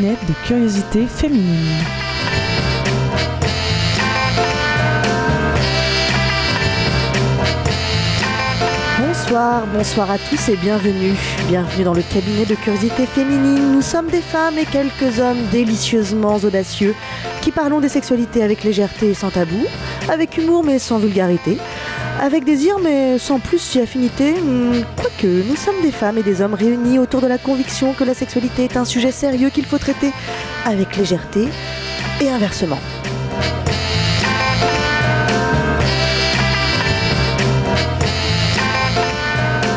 de curiosité féminine. Bonsoir, bonsoir à tous et bienvenue. Bienvenue dans le cabinet de curiosité féminine. Nous sommes des femmes et quelques hommes délicieusement audacieux qui parlons des sexualités avec légèreté et sans tabou, avec humour mais sans vulgarité, avec désir mais sans plus si affinité. Hmm, Quoique, nous sommes des femmes et des hommes réunis autour de la conviction que la sexualité est un sujet sérieux qu'il faut traiter avec légèreté et inversement.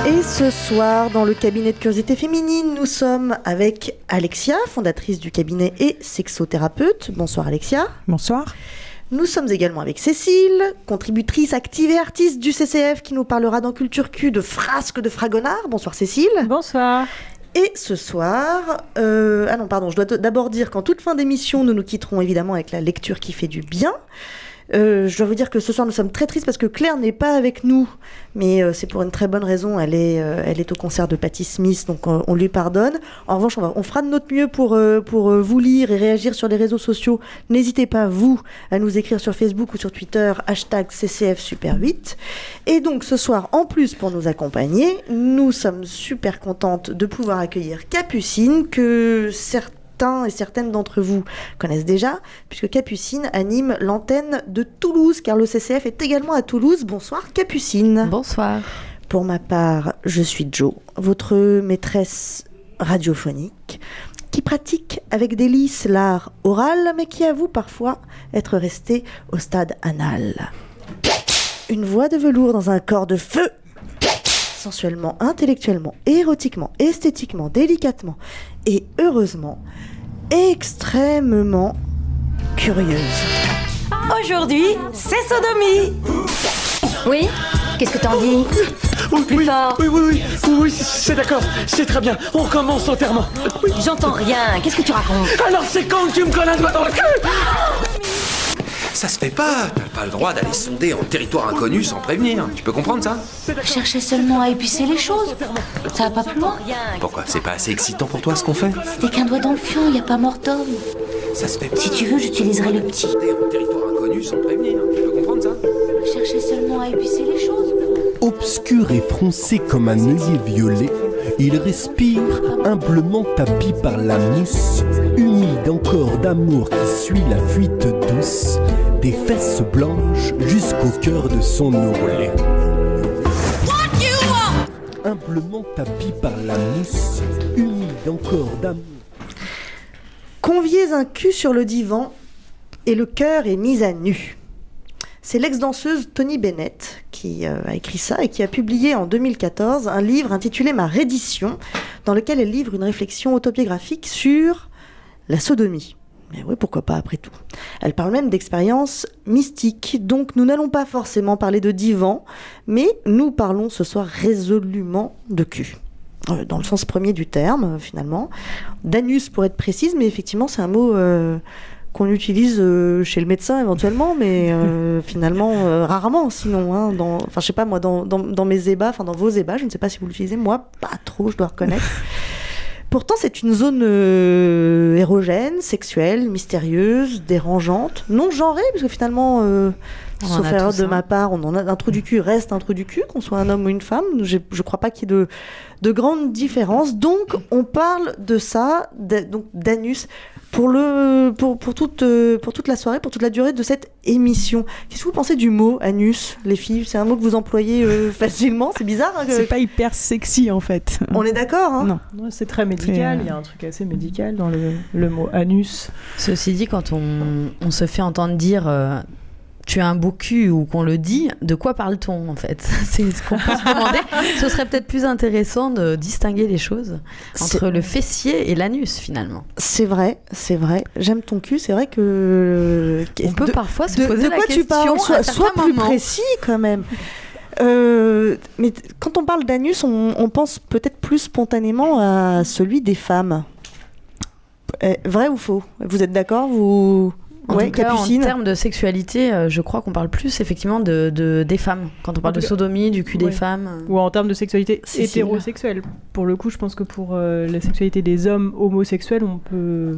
Et ce soir, dans le cabinet de curiosité féminine, nous sommes avec Alexia, fondatrice du cabinet et sexothérapeute. Bonsoir Alexia. Bonsoir. Nous sommes également avec Cécile, contributrice active et artiste du CCF, qui nous parlera dans Culture Q de frasques de Fragonard. Bonsoir Cécile. Bonsoir. Et ce soir, euh, ah non, pardon, je dois d'abord dire qu'en toute fin d'émission, nous nous quitterons évidemment avec la lecture qui fait du bien. Euh, je dois vous dire que ce soir nous sommes très tristes parce que Claire n'est pas avec nous, mais euh, c'est pour une très bonne raison. Elle est, euh, elle est au concert de Patti Smith, donc on lui pardonne. En revanche, on, va- on fera de notre mieux pour, pour vous lire et réagir sur les réseaux sociaux. N'hésitez pas, vous, à nous écrire sur Facebook ou sur Twitter, hashtag CCF Super 8. Et donc ce soir, en plus pour nous accompagner, nous sommes super contentes de pouvoir accueillir Capucine, que certains et certaines d'entre vous connaissent déjà, puisque Capucine anime l'antenne de Toulouse, car le CCF est également à Toulouse. Bonsoir Capucine. Bonsoir. Pour ma part, je suis Jo, votre maîtresse radiophonique, qui pratique avec délice l'art oral, mais qui avoue parfois être restée au stade anal. Une voix de velours dans un corps de feu sensuellement, intellectuellement, érotiquement, esthétiquement, délicatement et heureusement extrêmement curieuse. Aujourd'hui, c'est sodomie. Oui Qu'est-ce que t'en dis? Oui, Plus oui, fort. oui, oui, oui, oui, oui, c'est- d'accord, c'est très bien. On recommence l'enterrement. Oui. J'entends rien. Qu'est-ce que tu racontes? Alors c'est quand que tu me colles un doigt dans le cul? Ça se fait pas, t'as pas le droit d'aller sonder en territoire inconnu sans prévenir. Tu peux comprendre ça? Je cherchais seulement à épicer les choses. Ça va pas plus loin Pourquoi? C'est pas assez excitant pour toi ce qu'on fait? C'était qu'un doigt dans le fion, y a pas mort d'homme. Ça se fait pas. Si tu veux, j'utiliserai le petit. Sonder en territoire inconnu sans prévenir. Tu peux comprendre ça? Je cherchais seulement à épicer les choses. Obscur et froncé comme un œillet violet, il respire, humblement tapi par la mousse, humide encore d'amour qui suit la fuite douce, des fesses blanches jusqu'au cœur de son ourlet. Humblement tapi par la mousse, humide encore d'amour. Conviez un cul sur le divan et le cœur est mis à nu. C'est l'ex-danseuse Tony Bennett qui euh, a écrit ça et qui a publié en 2014 un livre intitulé Ma reddition, dans lequel elle livre une réflexion autobiographique sur la sodomie. Mais oui, pourquoi pas après tout. Elle parle même d'expériences mystiques, donc nous n'allons pas forcément parler de divan, mais nous parlons ce soir résolument de cul. Euh, Dans le sens premier du terme, euh, finalement. D'anus pour être précise, mais effectivement c'est un mot euh, qu'on utilise euh, chez le médecin éventuellement, mais finalement rarement sinon. hein, dans, enfin je sais pas moi, dans, dans, dans mes ébats, enfin dans vos ébats, je ne sais pas si vous l'utilisez, moi pas trop, je dois reconnaître. Pourtant, c'est une zone euh, érogène, sexuelle, mystérieuse, dérangeante, non genrée, parce que finalement, euh, On sauf erreur de hein. ma part, on en a un trou du cul reste un trou du cul, qu'on soit un homme ou une femme. Je ne crois pas qu'il y ait de, de grandes différences. Donc, on parle de ça, de- donc d'anus, pour, le, pour, pour, toute, euh, pour toute la soirée, pour toute la durée de cette émission. Qu'est-ce que vous pensez du mot anus, les filles? C'est un mot que vous employez euh, facilement C'est bizarre hein, que- C'est pas hyper sexy en fait. On est d'accord hein? Non. C'est très médical, il y a un truc assez médical dans le, le mot anus. Ceci dit, quand on, on se fait entendre dire euh, tu as un beau cul ou qu'on le dit, de quoi parle-t-on en fait C'est ce qu'on peut se demander. Ce serait peut-être plus intéressant de distinguer les choses entre le fessier et l'anus finalement. C'est vrai, c'est vrai. J'aime ton cul, c'est vrai que. On peut de, parfois se de, poser de la quoi question tu parles Sois, plus précis quand même. Euh, mais quand on parle d'anus, on, on pense peut-être plus spontanément à celui des femmes. Eh, vrai ou faux? Vous êtes d'accord? Vous En Ouais, tout cas, en termes de sexualité, euh, je crois qu'on parle plus effectivement de, de- des femmes. Quand on parle de sodomie, du cul des femmes. Ou en termes de sexualité Cécile. hétérosexuelle. Pour le coup, je pense que pour euh, la sexualité des hommes homosexuels, on peut.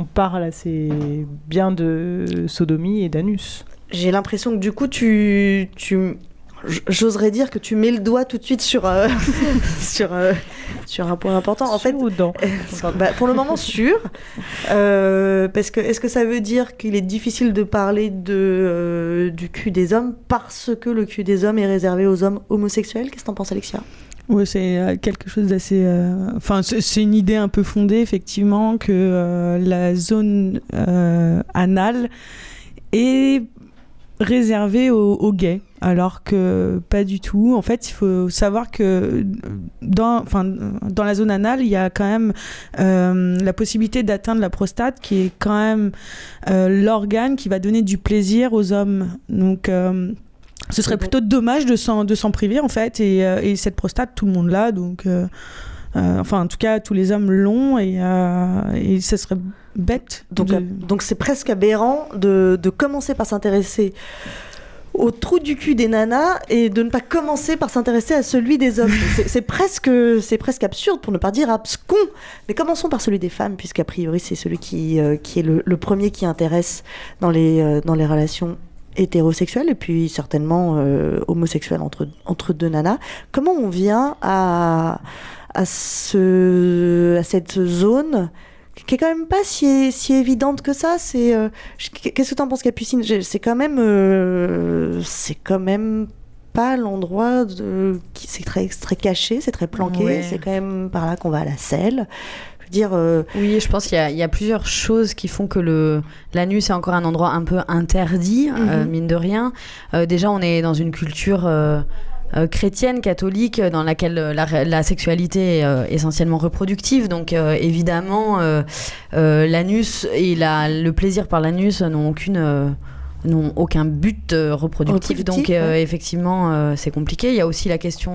On parle assez bien de sodomie et d'anus. J'ai l'impression que du coup, tu, j'oserais dire que tu mets le doigt tout de suite sur, euh, sur, euh, sur un point important. En fait, Sur ou dans bah, pour le moment sûr, Euh, parce que est-ce que ça veut dire qu'il est difficile de parler de euh, du cul des hommes parce que le cul des hommes est réservé aux hommes homosexuels? Qu'est-ce que t'en penses, Alexia? Ouais, c'est euh, quelque chose d'assez. euh, Enfin, c'est c'est une idée un peu fondée, effectivement, que euh, la zone euh, anale est réservée aux, aux gays, alors que pas du tout. En fait, il faut savoir que dans, enfin, dans la zone anale, il y a quand même euh, la possibilité d'atteindre la prostate, qui est quand même euh, l'organe qui va donner du plaisir aux hommes. Donc. euh, ce serait plutôt dommage de s'en, de s'en priver en fait et, et cette prostate tout le monde l'a donc euh, enfin en tout cas tous les hommes l'ont et, euh, et ça serait bête Donc, de- euh, donc c'est presque aberrant de, de commencer par s'intéresser au trou du cul des nanas et de ne pas commencer par s'intéresser à celui des hommes. C'est- C'est presque, c'est presque absurde pour ne pas dire abscon. Mais commençons par celui des femmes, puisqu'a priori c'est celui qui, euh, qui est le, le premier qui intéresse dans les, euh, dans les relations hétérosexuelles et puis certainement euh, homosexuelles entre, entre deux nanas. Comment on vient à, à, ce, à cette zone qui est quand même pas si, si évidente que ça. C'est euh, qu'est-ce que t'en penses, Capucine? C'est quand même, euh, c'est quand même pas l'endroit de, c'est très très caché, c'est très planqué. Ouais. C'est quand même par là qu'on va à la selle. Je veux dire, euh, Oui, je pense qu'il y, y a plusieurs choses qui font que le l'anus est encore un endroit un peu interdit, Mhm. mine de rien. Déjà, on est dans une culture euh, chrétienne, catholique, dans laquelle euh, la, sexualité est euh, essentiellement reproductive. Donc, évidemment, l'anus et la, le plaisir par l'anus n'ont aucune n'ont aucun but euh, reproductif, Reproductif, donc euh, ouais. effectivement euh, c'est compliqué. Il y a aussi la question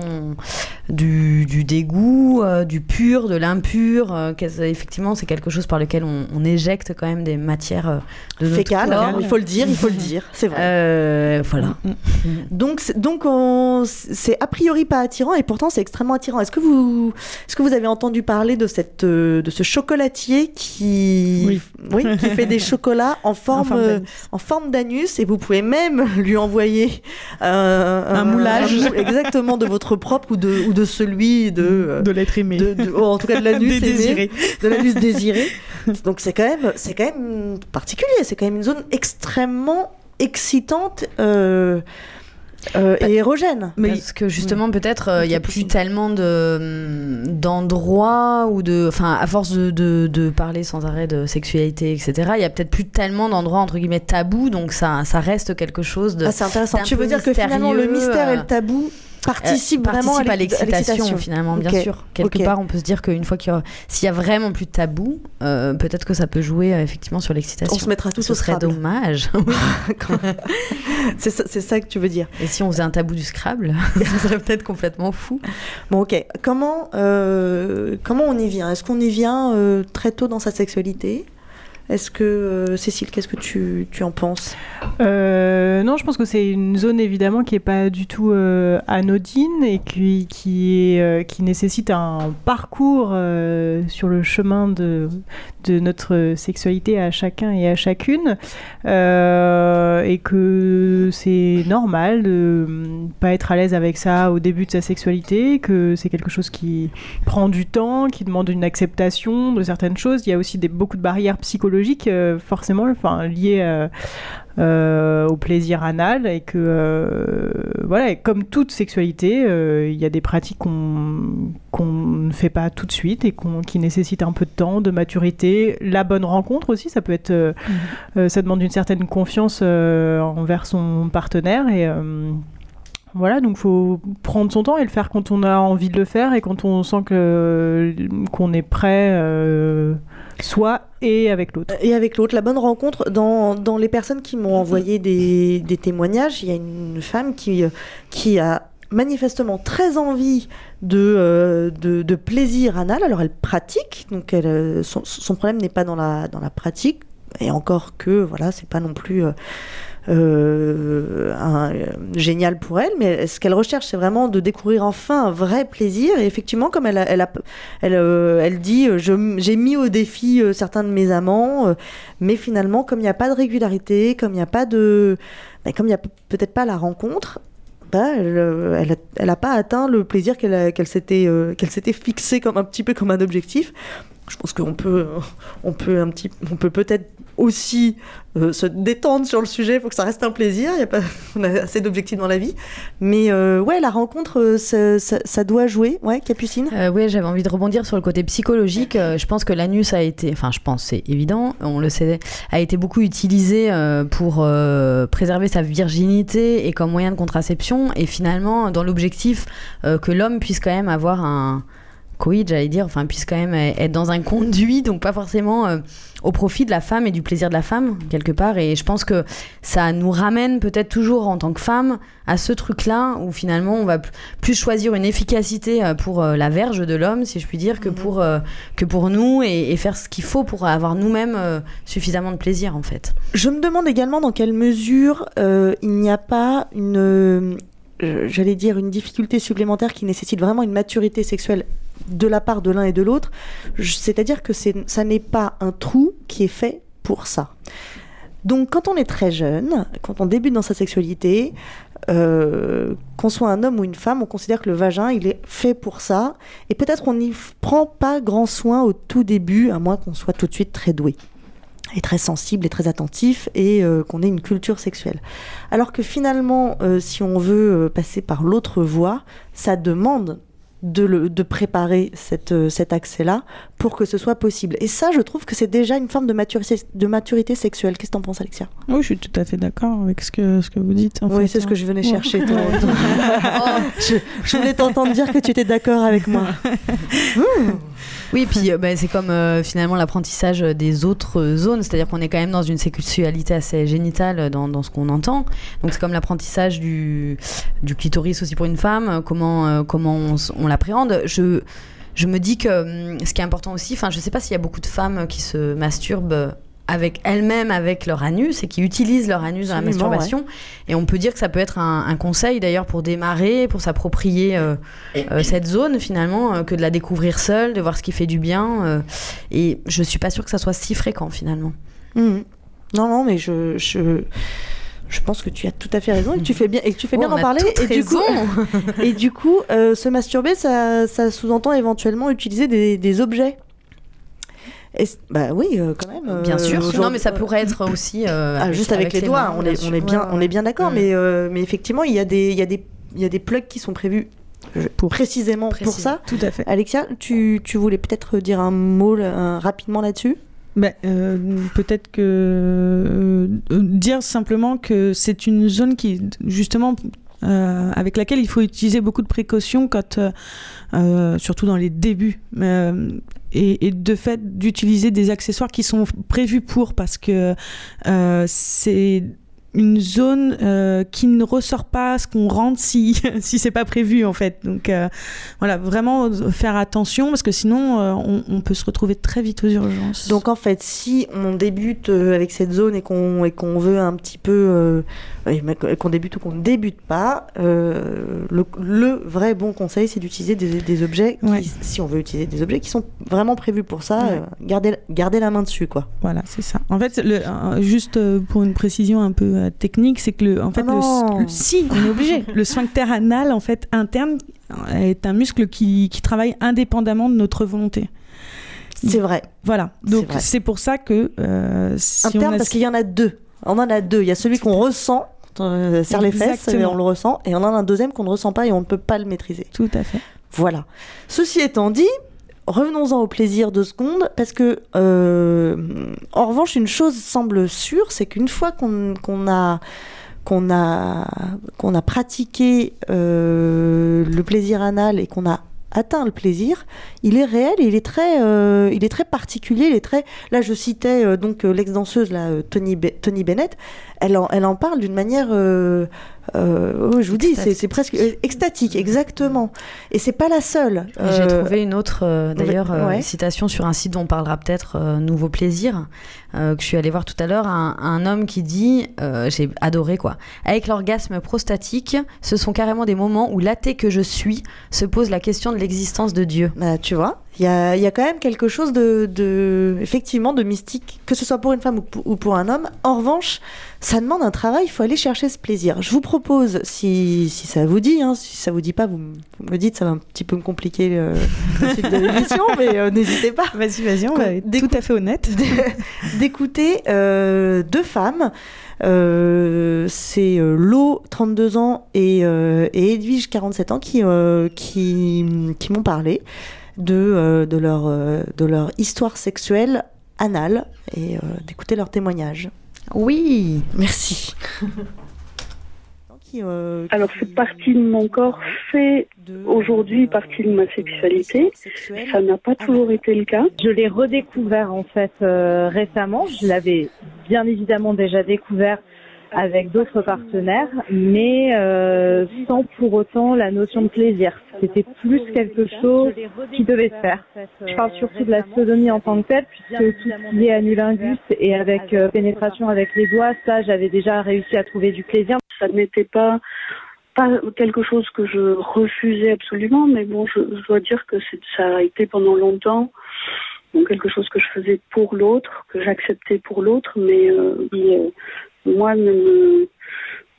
du, du dégoût, euh, du pur, de l'impur. euh, effectivement, c'est quelque chose par lequel on, on éjecte quand même des matières de notre fécal, corps. il faut le dire, il faut le dire, c'est vrai. Euh, voilà. Donc, c'est- donc on- c'est a priori pas attirant et pourtant c'est extrêmement attirant. Est-ce que vous, est-ce que vous avez entendu parler de cette, de ce chocolatier qui, Oui. qui fait des chocolats en forme, en forme et vous pouvez même lui envoyer euh, Un moulage. mou- exactement de votre propre ou de, ou de celui de, euh, de l'être aimé de- de- oh, en tout cas de l'anus désirés. de l'anus désiré. Donc c'est quand même, c'est quand même particulier. C'est quand même une zone extrêmement excitante euh, euh, et érogène. Parce que justement, peut-être, euh, il n'y a plus tellement de, hum, d'endroits ou de. Enfin, à force de, de, de parler sans arrêt de sexualité, etc., il y a peut-être plus tellement d'endroits, entre guillemets, tabous, donc ça, ça reste quelque chose de. Ah, c'est intéressant. Tu veux dire que finalement le mystère et euh, le tabou participent euh, vraiment participe à l'ex- l'excitation, finalement, bien sûr. Quelque part, on peut se dire qu'une fois qu'il y y a vraiment plus de tabou, euh, peut-être que ça peut jouer euh, effectivement sur l'excitation. On se mettra tous Ce au serait Scrabble. dommage. c'est ça, c'est ça que tu veux dire. Et si on faisait un tabou du Scrabble, ce serait peut-être complètement fou. Bon, ok. Comment, euh, comment on y vient? Est-ce qu'on y vient très tôt dans sa sexualité? Est-ce que, euh, Cécile, qu'est-ce que tu, tu en penses? Euh, non, je pense que c'est une zone évidemment qui est pas du tout euh, anodine et qui, qui, qui nécessite un parcours sur le chemin de, de notre sexualité à chacun et à chacune et que c'est normal de hum, pas être à l'aise avec ça au début de sa sexualité, que c'est quelque chose qui prend du temps, qui demande une acceptation de certaines choses. Il y a aussi des, beaucoup de barrières psychologiques euh, forcément enfin, liées à euh, au plaisir anal et que euh, voilà et comme toute sexualité euh, il y a des pratiques qu'on qu'on ne fait pas tout de suite et qu'on- qui nécessitent un peu de temps de maturité. La bonne rencontre aussi ça peut être euh, euh, ça demande une certaine confiance euh, envers son partenaire et euh, voilà, donc faut prendre son temps et le faire quand on a envie de le faire et quand on sent que qu'on est prêt, euh, soit et avec l'autre. Et avec l'autre, la bonne rencontre, dans, dans les personnes qui m'ont envoyé des, des témoignages, il y a une femme qui, qui a manifestement très envie de, euh, de, plaisir anal. Alors elle pratique, donc son problème n'est pas dans la, dans la pratique et encore que, voilà, c'est pas non plus. euh, euh, euh, génial pour elle, mais ce qu'elle recherche, c'est vraiment de découvrir enfin un vrai plaisir. Et effectivement, comme elle, elle, elle, euh, elle dit, j'ai mis au défi certains de mes amants, mais finalement, comme il n'y a pas de régularité, comme il n'y a pas de, comme il n'y a peut-être pas la rencontre, bah, elle, euh, elle, pas atteint le plaisir qu'elle qu'elle s'était euh, s'était fixé comme un petit peu comme un objectif. Je pense qu'on peut on peut un petit on peut peut-être aussi euh, se détendre sur le sujet. Il faut que ça reste un plaisir. Y a pas on a assez d'objectifs dans la vie, mais euh, ouais la rencontre euh, ça, doit jouer. Ouais, Capucine? Euh, oui, j'avais envie de rebondir sur le côté psychologique. Je pense que l'anus a été, enfin, je pense, c'est évident, on le sait, a été beaucoup utilisé pour préserver sa virginité et comme moyen de contraception. Et finalement, dans l'objectif que l'homme puisse quand même avoir un coït, j'allais dire, enfin, puisse quand même être dans un conduit, donc pas forcément euh, au profit de la femme et du plaisir de la femme, quelque part. Et je pense que ça nous ramène peut-être toujours en tant que femme à ce truc-là où finalement on va plus choisir une efficacité euh, pour euh, la verge de l'homme, si je puis dire, que, pour, euh, que pour nous et, et faire ce qu'il faut pour avoir nous-mêmes euh, suffisamment de plaisir en fait. Je me demande également dans quelle mesure euh, il n'y a pas une, euh, j'allais dire, une difficulté supplémentaire qui nécessite vraiment une maturité sexuelle de la part de l'un et de l'autre. C'est-à-dire que ça n'est pas un trou qui est fait pour ça. Donc quand on est très jeune, quand on débute dans sa sexualité, euh, qu'on soit un homme ou une femme, on considère que le vagin, il est fait pour ça. Et peut-être on n'y prend pas grand soin au tout début, à moins qu'on soit tout de suite très doué et très sensible et très attentif et euh, qu'on ait une culture sexuelle. Alors que finalement, euh, si on veut passer par l'autre voie, ça demande de, le- de préparer cette, euh, cet accès-là pour que ce soit possible. Et ça, je trouve que c'est déjà une forme de maturité, de maturité sexuelle. Qu'est-ce que t'en penses, Alexia? Oui, je suis tout à fait d'accord avec ce que, ce que vous dites. En Oui, c'est ce hein. que je venais Ouais. chercher. toi. Oh, je, je voulais t'entendre dire que tu étais d'accord avec moi. Oui, puis euh, bah, c'est comme euh, finalement l'apprentissage des autres zones, c'est-à-dire qu'on est quand même dans une sexualité assez génitale dans, dans ce qu'on entend. Donc c'est comme l'apprentissage du, du clitoris aussi pour une femme, euh, comment, euh, comment on, on l'appréhende. Je, je me dis que hum, ce qui est important aussi, enfin je sais pas s'il y a beaucoup de femmes qui se masturbent avec elles-mêmes, avec leur anus, et qui utilisent leur anus dans la Absolument, masturbation. Et on peut dire que ça peut être un, un conseil d'ailleurs pour démarrer, pour s'approprier euh, euh, cette zone finalement, euh, que de la découvrir seule, de voir ce qui fait du bien. euh, et je suis pas sûre que ça soit si fréquent finalement. Mhm. Non, non, mais je, je, je pense que tu as tout à fait raison et que tu fais bien, et que tu fais Oh, bien on d'en parler. Et du coup, et du coup euh, se masturber, ça, ça sous-entend éventuellement utiliser des, des objets. Et bah oui, euh, quand même. Bien euh, sûr. Non, mais ça pourrait être aussi. euh, Ah, juste avec, les, les doigts, mains, on, est, sûr. on est bien, on est bien d'accord, mais, euh, mais effectivement, il y a des, il y a des, il y a des plugs qui sont prévus précisément pour ça. Tout à fait. Alexia, tu, tu voulais peut-être dire un mot là, un- rapidement là-dessus? Ben, euh, peut-être que euh, dire simplement que c'est une zone qui justement euh, avec laquelle il faut utiliser beaucoup de précautions quand euh, euh, surtout dans les débuts Euh, et, et de fait d'utiliser des accessoires qui sont prévus pour parce que euh, c'est une zone euh, qui ne ressort pas ce qu'on rentre si si c'est pas prévu en fait donc euh, voilà vraiment faire attention parce que sinon euh, on, on peut se retrouver très vite aux urgences Donc en fait, si on débute avec cette zone et qu'on et qu'on veut un petit peu qu'on débute ou qu'on ne débute pas, le, le vrai bon conseil, c'est d'utiliser des, des objets, qui, Ouais. si on veut utiliser des objets qui sont vraiment prévus pour ça, Ouais. garder, garder la main dessus quoi. Voilà, c'est ça. En fait, le, juste pour une précision un peu euh, technique, c'est que le, en fait, Ah non. le, le- si, on est obligé. le sphincter anal, en fait, interne, euh, est un muscle qui, qui travaille indépendamment de notre volonté. C'est vrai. Voilà. Donc c'est pour ça que euh, si Interne on a parce qu'il y en a deux. On en a deux. Il y a celui qu'on ressent, on serre les fesses, et Exactement. on le ressent, et on en a un deuxième qu'on ne ressent pas et on ne peut pas le maîtriser. tout à fait. Voilà. Ceci étant dit, revenons-en au plaisir deux secondes, parce que, euh, en revanche, une chose semble sûre, c'est qu'une fois qu'on a pratiqué euh, le plaisir anal et qu'on a atteint le plaisir, il est réel et il est très, euh, il est très particulier. Il est très. Là, je citais donc l'ex-danseuse Tony, Tony Bennett. Elle en, parle d'une manière euh, oh, je vous dis, c'est presque extatique, exactement. Et c'est pas la seule. J'ai Euh, trouvé une autre, euh, d'ailleurs, ouais. citation sur un site dont on parlera peut-être, Nouveau Plaisir, euh, que je suis allée voir tout à l'heure, un, un homme qui dit, euh, j'ai adoré quoi, avec l'orgasme prostatique, ce sont carrément des moments où l'athée que je suis se pose la question de l'existence de Dieu. Bah, tu vois, il y a, il y a quand même quelque chose de, de- effectivement, de mystique, que ce soit pour une femme ou pour, ou pour un homme. En revanche, ça demande un travail, il faut aller chercher ce plaisir. Je vous propose, si, si ça vous dit, hein, si ça vous dit pas, vous, me dites, ça va un petit peu me compliquer le, la suite de l'émission, mais euh, n'hésitez pas. Vas-y, vas-y, on va être tout à fait honnête. D'écouter euh, deux femmes. Euh, c'est euh, Lo, 32 ans, et, et Edwige, 47 ans, qui, qui, qui m'ont parlé de, de, leur, de leur histoire sexuelle anale et d'écouter leurs témoignages. Oui, Merci. Qui, euh, Alors, cette partie de mon corps fait de, aujourd'hui euh, partie de ma sexualité. Ça n'a pas toujours anale. été le cas. Je l'ai redécouvert en fait euh, récemment. Je l'avais bien évidemment déjà découvert avec d'autres partenaires, mais euh, sans pour autant la notion de plaisir. C'était plus quelque chose qui devait se faire. Je parle surtout de la sodomie en tant que telle, puisque tout ce qui est anulingus et avec euh, pénétration avec les doigts, ça j'avais déjà réussi à trouver du plaisir. Ça n'était pas pas quelque chose que je refusais absolument, mais bon, je, dois dire que ça a été pendant longtemps quelque chose que je faisais pour l'autre, que j'acceptais pour l'autre, mais euh, euh, moi ne me,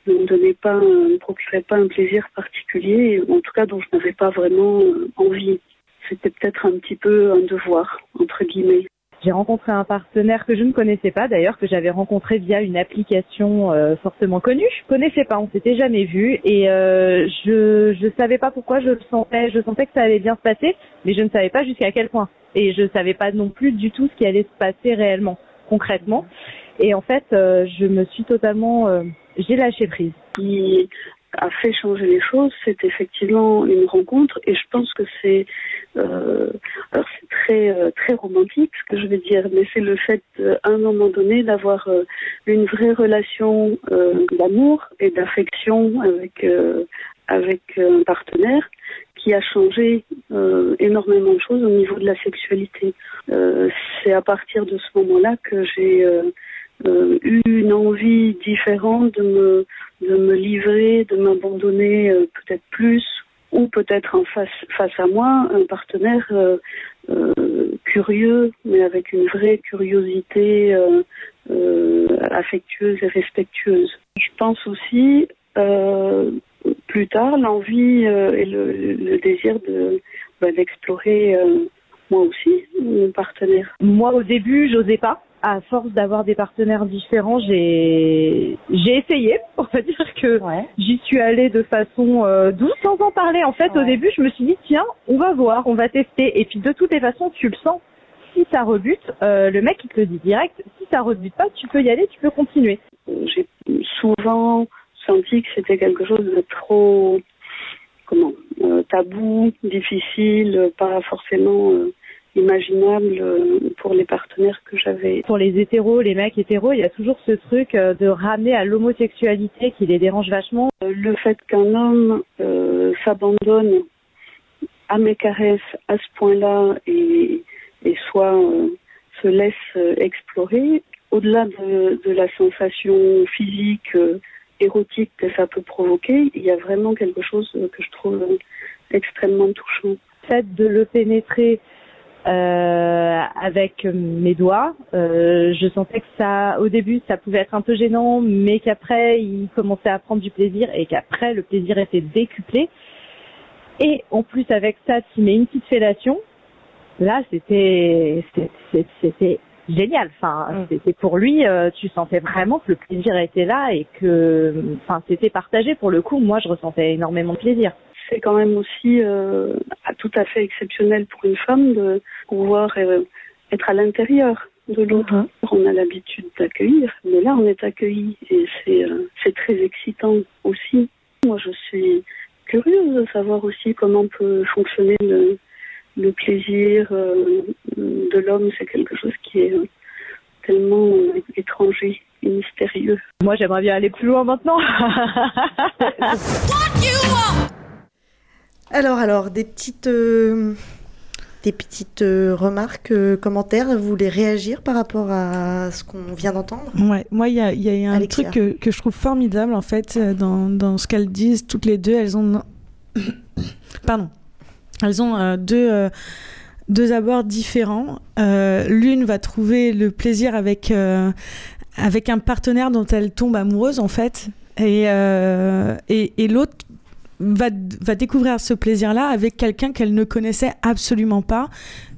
ne me donnait pas, euh, ne me procurait pas un plaisir particulier, en tout cas dont je n'avais pas vraiment euh, envie. C'était peut-être un petit peu un devoir, entre guillemets. J'ai rencontré un partenaire que je ne connaissais pas d'ailleurs, que j'avais rencontré via une application euh, fortement connue. Je connaissais pas, on s'était jamais vu et euh, je je savais pas pourquoi je le sentais. Je sentais que ça allait bien se passer, mais je ne savais pas jusqu'à quel point. Et je savais pas non plus du tout ce qui allait se passer réellement, concrètement. Et en fait, euh, je me suis totalement, euh, j'ai lâché prise. qui a fait changer les choses, c'est effectivement une rencontre et je pense que c'est euh, alors c'est très euh, très romantique ce que je vais dire, mais c'est le fait à un moment donné d'avoir euh, une vraie relation euh, d'amour et d'affection avec avec un partenaire qui a changé énormément de choses au niveau de la sexualité. C'est à partir de ce moment-là que j'ai eu une envie différente de me de me livrer, de m'abandonner euh, peut-être plus, ou peut-être en face face à moi un partenaire euh, euh, curieux, mais avec une vraie curiosité affectueuse et respectueuse. Je pense aussi plus tard l'envie et le, désir de bah, d'explorer moi aussi mon partenaire. Moi, au début, j'osais pas. À force d'avoir des partenaires différents, j'ai j'ai essayé. On va dire que j'y suis allée de façon euh, douce, sans en parler. En fait, au début, je me suis dit tiens, on va voir, on va tester. Et puis, de toutes les façons, tu le sens. Si ça rebute, euh, le mec il te le dit direct. Si ça rebute pas, tu peux y aller, tu peux continuer. J'ai souvent senti que c'était quelque chose de trop comment euh, tabou, difficile, pas forcément euh, imaginable euh, pour les partenaires que j'avais. Pour les hétéros, les mecs hétéros, il y a toujours ce truc euh, de ramener à l'homosexualité qui les dérange vachement. Euh, Le fait qu'un homme euh, s'abandonne à mes caresses à ce point-là et, et soit euh, se laisse explorer, au-delà de, de la sensation physique, euh, érotique que ça peut provoquer, il y a vraiment quelque chose que je trouve extrêmement touchant. Le fait de le pénétrer euh, avec mes doigts, euh, je sentais que ça, au début, ça pouvait être un peu gênant, mais qu'après, il commençait à prendre du plaisir et qu'après, le plaisir était décuplé. Et en plus, avec ça, tu mets une petite fellation. Là, c'était, c'était, génial. Enfin, c'était pour lui, euh, tu sentais vraiment que le plaisir était là et que, enfin, c'était partagé. Pour le coup, moi, je ressentais énormément de plaisir. C'est quand même aussi euh, tout à fait exceptionnel pour une femme de pouvoir euh, être à l'intérieur de l'autre. On a l'habitude d'accueillir, mais là, on est accueilli et c'est euh, c'est très excitant aussi. Moi, je suis curieuse de savoir aussi comment peut fonctionner le, le plaisir euh, de l'homme. C'est quelque chose qui est tellement euh, étranger et mystérieux. Moi, j'aimerais bien aller plus loin maintenant. Alors, alors, des petites, euh, des petites euh, remarques, euh, commentaires. Vous voulez réagir par rapport à ce qu'on vient d'entendre? Ouais, moi, il y a, il y a un Alexia. truc que, que je trouve formidable, en fait, dans, dans ce qu'elles disent, toutes les deux. Elles ont. Pardon. Elles ont deux, deux abords différents. Euh, L'une va trouver le plaisir avec, euh, avec un partenaire dont elle tombe amoureuse, en fait. Et, euh, et, et l'autre va, découvrir ce plaisir-là avec quelqu'un qu'elle ne connaissait absolument pas,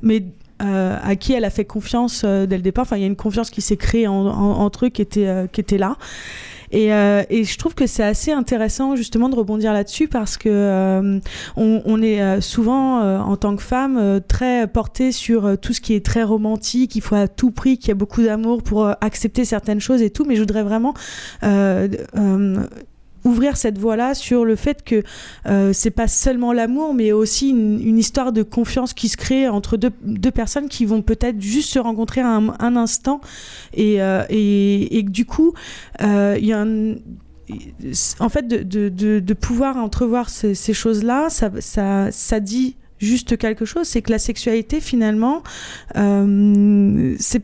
mais euh, à qui elle a fait confiance euh, dès le départ. Enfin, il y a une confiance qui s'est créée en- en- entre eux qui était, euh, qui était là. Et, je trouve que c'est assez intéressant justement de rebondir là-dessus parce que on, est souvent en tant que femme très porté sur tout ce qui est très romantique, il faut à tout prix qu'il y ait beaucoup d'amour pour accepter certaines choses et tout, mais je voudrais vraiment ouvrir cette voie-là sur le fait que euh, c'est pas seulement l'amour, mais aussi une, histoire de confiance qui se crée entre deux, personnes qui vont peut-être juste se rencontrer un, instant. Et, euh, et, et du coup, euh, il y a en fait, de, de pouvoir entrevoir ces, ces choses-là, ça, ça, ça dit juste quelque chose, c'est que la sexualité, finalement, euh, c'est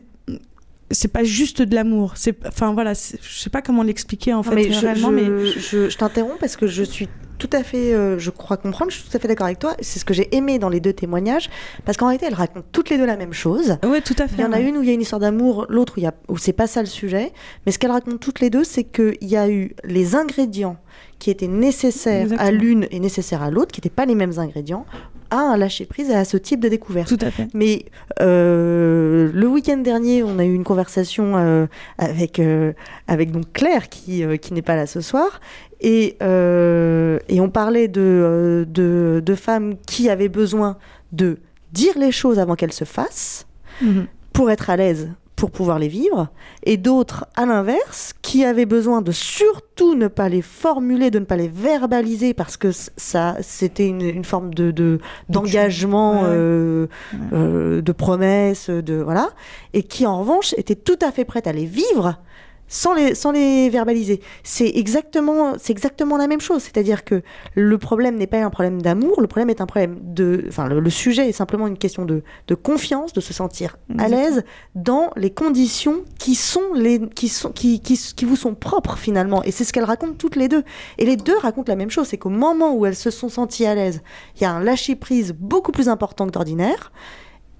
c'est pas juste de l'amour. C'est, enfin voilà, je sais pas comment l'expliquer en Non, fait mais réellement, je- mais je- je t'interromps parce que je suis tout à fait, euh, je crois comprendre, je suis tout à fait d'accord avec toi. C'est ce que j'ai aimé dans les deux témoignages, parce qu'en réalité, elles racontent toutes les deux la même chose. Oui, tout à fait. Il y en a ouais. une où il y a une histoire d'amour, l'autre où, il y a- où c'est pas ça le sujet. Mais ce qu'elles racontent toutes les deux, c'est qu'il y a eu les ingrédients qui étaient nécessaires à l'une et nécessaires à l'autre, qui n'étaient pas les mêmes ingrédients, à un lâcher prise et à ce type de découverte. Tout à fait. Mais euh, le week-end dernier, on a eu une conversation euh, avec, euh, avec donc Claire, qui, qui n'est pas là ce soir, et, euh, et on parlait de, euh, de, de femmes qui avaient besoin de dire les choses avant qu'elles se fassent, Mhm. pour être à l'aise, pour pouvoir les vivre, et d'autres, à l'inverse, qui avaient besoin de surtout ne pas les formuler, de ne pas les verbaliser, parce que ça, c'était une, une forme de, de- d'engagement, ouais. euh, euh, de promesse, de voilà, et qui en revanche étaient tout à fait prêtes à les vivre sans les, sans les verbaliser. C'est exactement, c'est exactement la même chose. C'est-à-dire que le problème n'est pas un problème d'amour, le problème est un problème de. Enfin, le, le sujet est simplement une question de, de confiance, de se sentir à l'aise dans les conditions qui sont les, qui sont, qui, qui, qui vous sont propres finalement. Et c'est ce qu'elles racontent toutes les deux. Et les deux racontent la même chose. C'est qu'au moment où elles se sont senties à l'aise, il y a un lâcher prise beaucoup plus important que d'ordinaire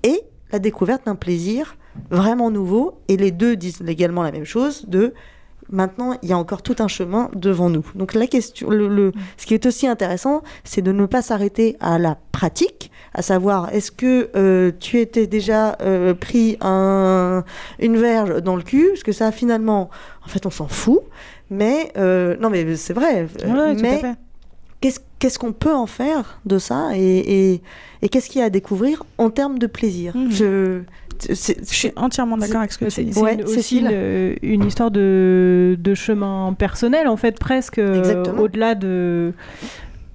et la découverte d'un plaisir vraiment nouveau. Et les deux disent également la même chose de maintenant, il y a encore tout un chemin devant nous. Donc la question, le, le- ce qui est aussi intéressant, c'est de ne pas s'arrêter à la pratique, à savoir est-ce que euh, tu étais déjà euh, pris un, une verge dans le cul, parce que ça finalement, en fait, on s'en fout. Mais euh, non, mais c'est vrai. Ouais, mais qu'est-ce qu'on peut en faire de ça? Et, et, et qu'est-ce qu'il y a à découvrir en termes de plaisir? Mhm. Je Je suis entièrement d'accord avec ce que tu C'est dis. c'est Ouais, aussi Cécile. une, une histoire de, de chemin personnel, en fait, presque, euh, au-delà de,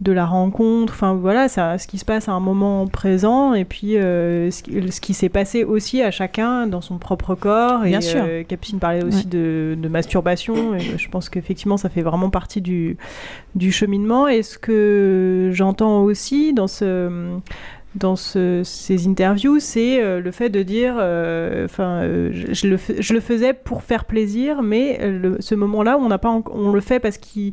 de la rencontre. Enfin, voilà, ça, ce qui se passe à un moment présent, et puis euh, ce, qui- ce qui s'est passé aussi à chacun dans son propre corps. Bien et, sûr. euh, Capucine parlait aussi de, de masturbation, et je pense qu'effectivement, ça fait vraiment partie du, du cheminement. Et ce que j'entends aussi dans ce dans ce- ces interviews, c'est euh, le fait de dire, euh, enfin, euh, je, je le, faisais pour faire plaisir, mais ce moment-là, on n'a pas, on le fait parce qu'il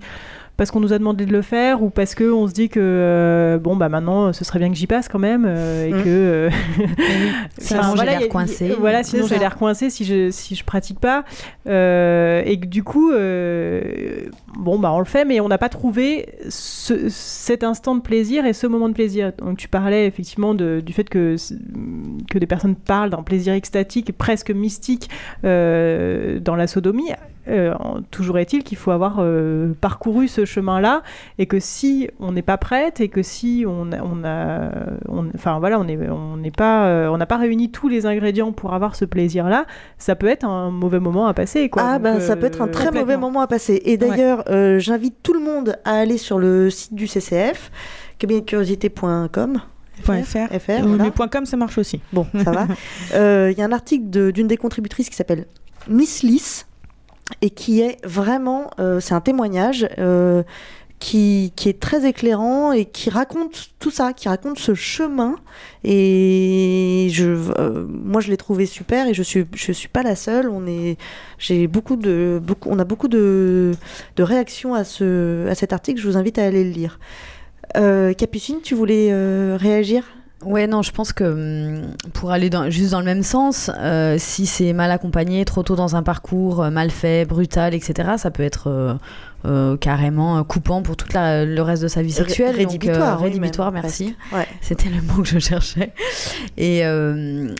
parce qu'on nous a demandé de le faire ou parce que on se dit que euh, bon bah maintenant ce serait bien que j'y passe quand même euh, et Mm. que euh, Sinon, enfin, j'ai voilà, l'air coincé. voilà sinon j'ai l'air coincé si je si je pratique pas. Euh, et que du coup euh, bon bah on le fait mais on n'a pas trouvé ce- cet instant de plaisir et ce moment de plaisir. Donc tu parlais effectivement de- du fait que que des personnes parlent d'un plaisir extatique presque mystique euh, dans la sodomie euh, toujours est-il qu'il faut avoir euh, parcouru ce chemin-là et que si on n'est pas prête et que si on a, on a on- enfin voilà, on n'est on pas, euh, on n'a pas réuni tous les ingrédients pour avoir ce plaisir-là, ça peut être un mauvais moment à passer. Quoi. Ah Donc, ben ça peut être un très mauvais moment à passer. Et d'ailleurs, euh, j'invite tout le monde à aller sur le site du CCF, cabinetdecuriosité.com. Point .fr. FR, Euh, voilà. Mais point .com, ça marche aussi. Bon, ça va. Euh, Il y a un article de- d'une des contributrices qui s'appelle Miss Lys, et qui est vraiment, euh, c'est un témoignage euh, qui, qui est très éclairant et qui raconte tout ça, qui raconte ce chemin. Et je, euh, moi, je l'ai trouvé super et je suis, je suis pas la seule. On est, j'ai beaucoup de, beaucoup, on a beaucoup de, de réactions à ce, à cet article. Je vous invite à aller le lire. Capucine, tu voulais réagir? Ouais, non, je pense que hum, pour aller dans- juste dans le même sens, euh, si c'est mal accompagné, trop tôt dans un parcours, euh, mal fait, brutal, etc., ça peut être euh, euh, carrément coupant pour tout le reste de sa vie sexuelle. Rédhibitoire, rédhibitoire, même, merci. Ouais. C'était le mot que je cherchais. Et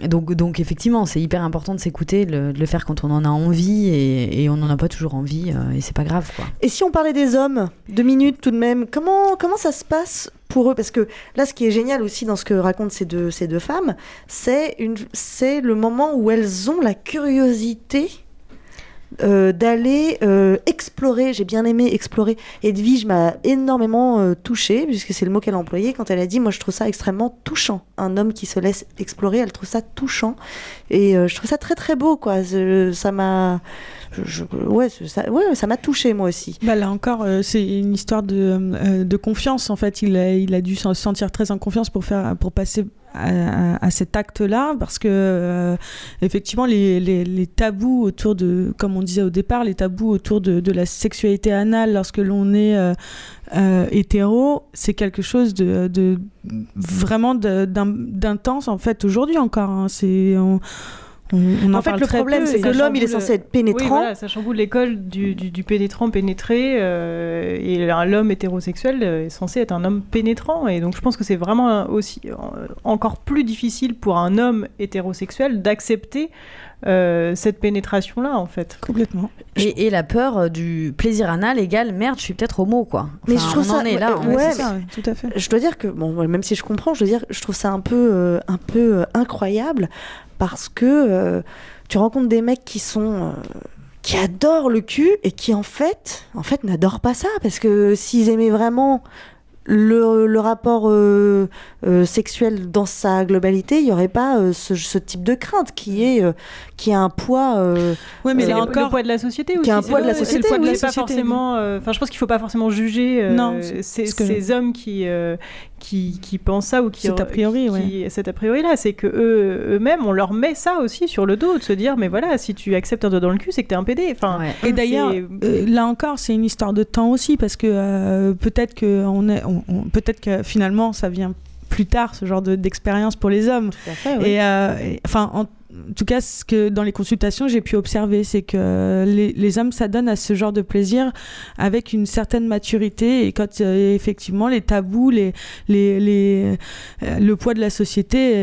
donc, donc, effectivement, c'est hyper important de s'écouter, de, le faire quand on en a envie, et, et on n'en a pas toujours envie, et c'est pas grave, quoi. Et si on parlait des hommes, deux minutes tout de même, comment, comment ça se passe pour eux Parce que là, ce qui est génial aussi dans ce que racontent ces deux, ces deux femmes, c'est une- c'est le moment où elles ont la curiosité euh, d'aller euh, explorer. J'ai bien aimé explorer. Edwige m'a énormément euh, touchée, puisque c'est le mot qu'elle a employé quand elle a dit Moi, je trouve ça extrêmement touchant. Un homme qui se laisse explorer, elle trouve ça touchant. Et euh, je trouve ça très, très beau, quoi. Ça m'a. Ouais, ça, ouais, ça m'a touchée, moi aussi. Bah là encore, euh, c'est une histoire de, euh, de confiance. En fait, il a, il a dû se sentir très en confiance pour, faire, pour passer à, cet acte-là, parce que euh, effectivement, les, tabous autour de, comme on disait au départ, les tabous autour de, la sexualité anale lorsque l'on est euh, hétéro, c'est quelque chose de, vraiment d'intense en fait aujourd'hui encore. hein. On, en En fait, le problème, c'est que l'homme, il est censé être pénétrant. Oui, voilà, ça chamboule l'école du, du- du pénétrant pénétré. euh, et l'homme hétérosexuel euh, est censé être un homme pénétrant. Et donc, je pense que c'est vraiment aussi euh, encore plus difficile pour un homme hétérosexuel d'accepter euh, cette pénétration-là, en fait. Complètement. Et, et la peur euh, du plaisir anal égale merde, je suis peut-être homo, quoi. Mais je trouve on ça, en est là. ouais, mais- tout à fait. Je dois dire que bon, même si je comprends, je veux dire, je trouve ça un peu, euh, un peu euh, incroyable parce que euh, tu rencontres des mecs qui sont euh, qui adorent le cul et qui en fait, en fait, n'adorent pas ça parce que s'ils aimaient vraiment le, le rapport euh, euh, sexuel dans sa globalité, il n'y aurait pas euh, ce, ce type de crainte qui est euh, qui a un poids. euh, Ouais, mais C'est là encore- le poids de la société Qui aussi. a un poids de la société, le poids de oui. la- pas société. forcément. euh, Enfin, je pense qu'il faut pas forcément juger euh, Non, ces, que- hommes qui, euh, qui qui pensent ça ou qui Cet a priori, qui, cet a priori là, c'est que eux eux-mêmes, on leur met ça aussi sur le dos de se dire, mais voilà, si tu acceptes un doigt dans le cul, c'est que t'es un PD. Enfin, Et d'ailleurs, c'est- euh, là encore, c'est une histoire de temps aussi, parce que euh, peut-être que on est, on- on- peut-être que finalement, ça vient plus tard, ce genre de- d'expérience pour les hommes. fait, oui. Et euh, et- enfin, en, tout cas, ce que dans les consultations j'ai pu observer, c'est que les, les hommes s'adonnent à ce genre de plaisir avec une certaine maturité, et quand euh, effectivement les tabous, les, les, les, euh, le poids de la société,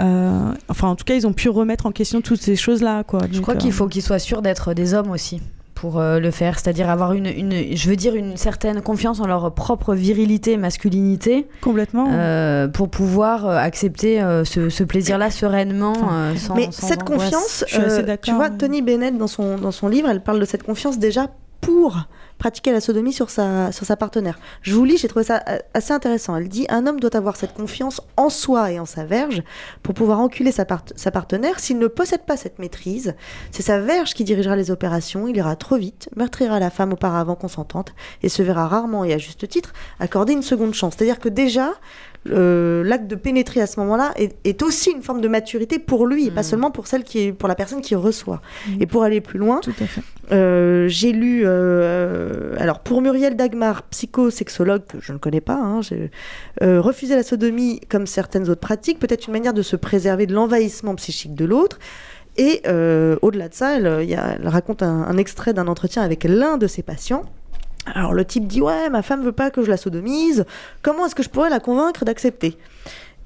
euh, enfin, en tout cas, ils ont pu remettre en question toutes ces choses-là, quoi. Je crois qu'il faut qu'ils soient sûrs d'être des hommes aussi pour euh, le faire, c'est-à-dire avoir une, une, je veux dire, une certaine confiance en leur propre virilité, masculinité, complètement, euh, pour pouvoir euh, accepter euh, ce, ce plaisir-là sereinement, euh, sans. Mais sans cette angoisse. confiance, Je suis assez euh, d'accord, tu vois. Tony Bennett, dans son, dans son livre, elle parle de cette confiance déjà pour pratiquer la sodomie sur sa, sur sa partenaire. Je vous lis, j'ai trouvé ça euh, assez intéressant. Elle dit Un homme doit avoir cette confiance en soi et en sa verge pour pouvoir enculer sa, part- sa partenaire. S'il ne possède pas cette maîtrise, c'est sa verge qui dirigera les opérations. Il ira trop vite, meurtrira la femme auparavant consentante et se verra rarement et à juste titre accorder une seconde chance. C'est-à-dire que déjà, euh, l'acte de pénétrer à ce moment-là est, est aussi une forme de maturité pour lui et pas seulement pour celle qui est pour la personne qui reçoit. Et pour aller plus loin, euh, j'ai lu euh, alors pour Muriel Dagmar, psychosexologue que je ne connais pas, hein, euh, refuser la sodomie comme certaines autres pratiques peut être une manière de se préserver de l'envahissement psychique de l'autre. Et au-delà de ça, elle, il y a- elle raconte un, un extrait d'un entretien avec l'un de ses patients. Alors le type dit ouais, ma femme veut pas que je la sodomise. Comment est-ce que je pourrais la convaincre d'accepter?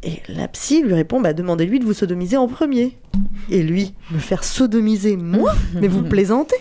Et la psy lui répond bah demandez-lui de vous sodomiser en premier. Et lui, me faire sodomiser moi Mais vous plaisantez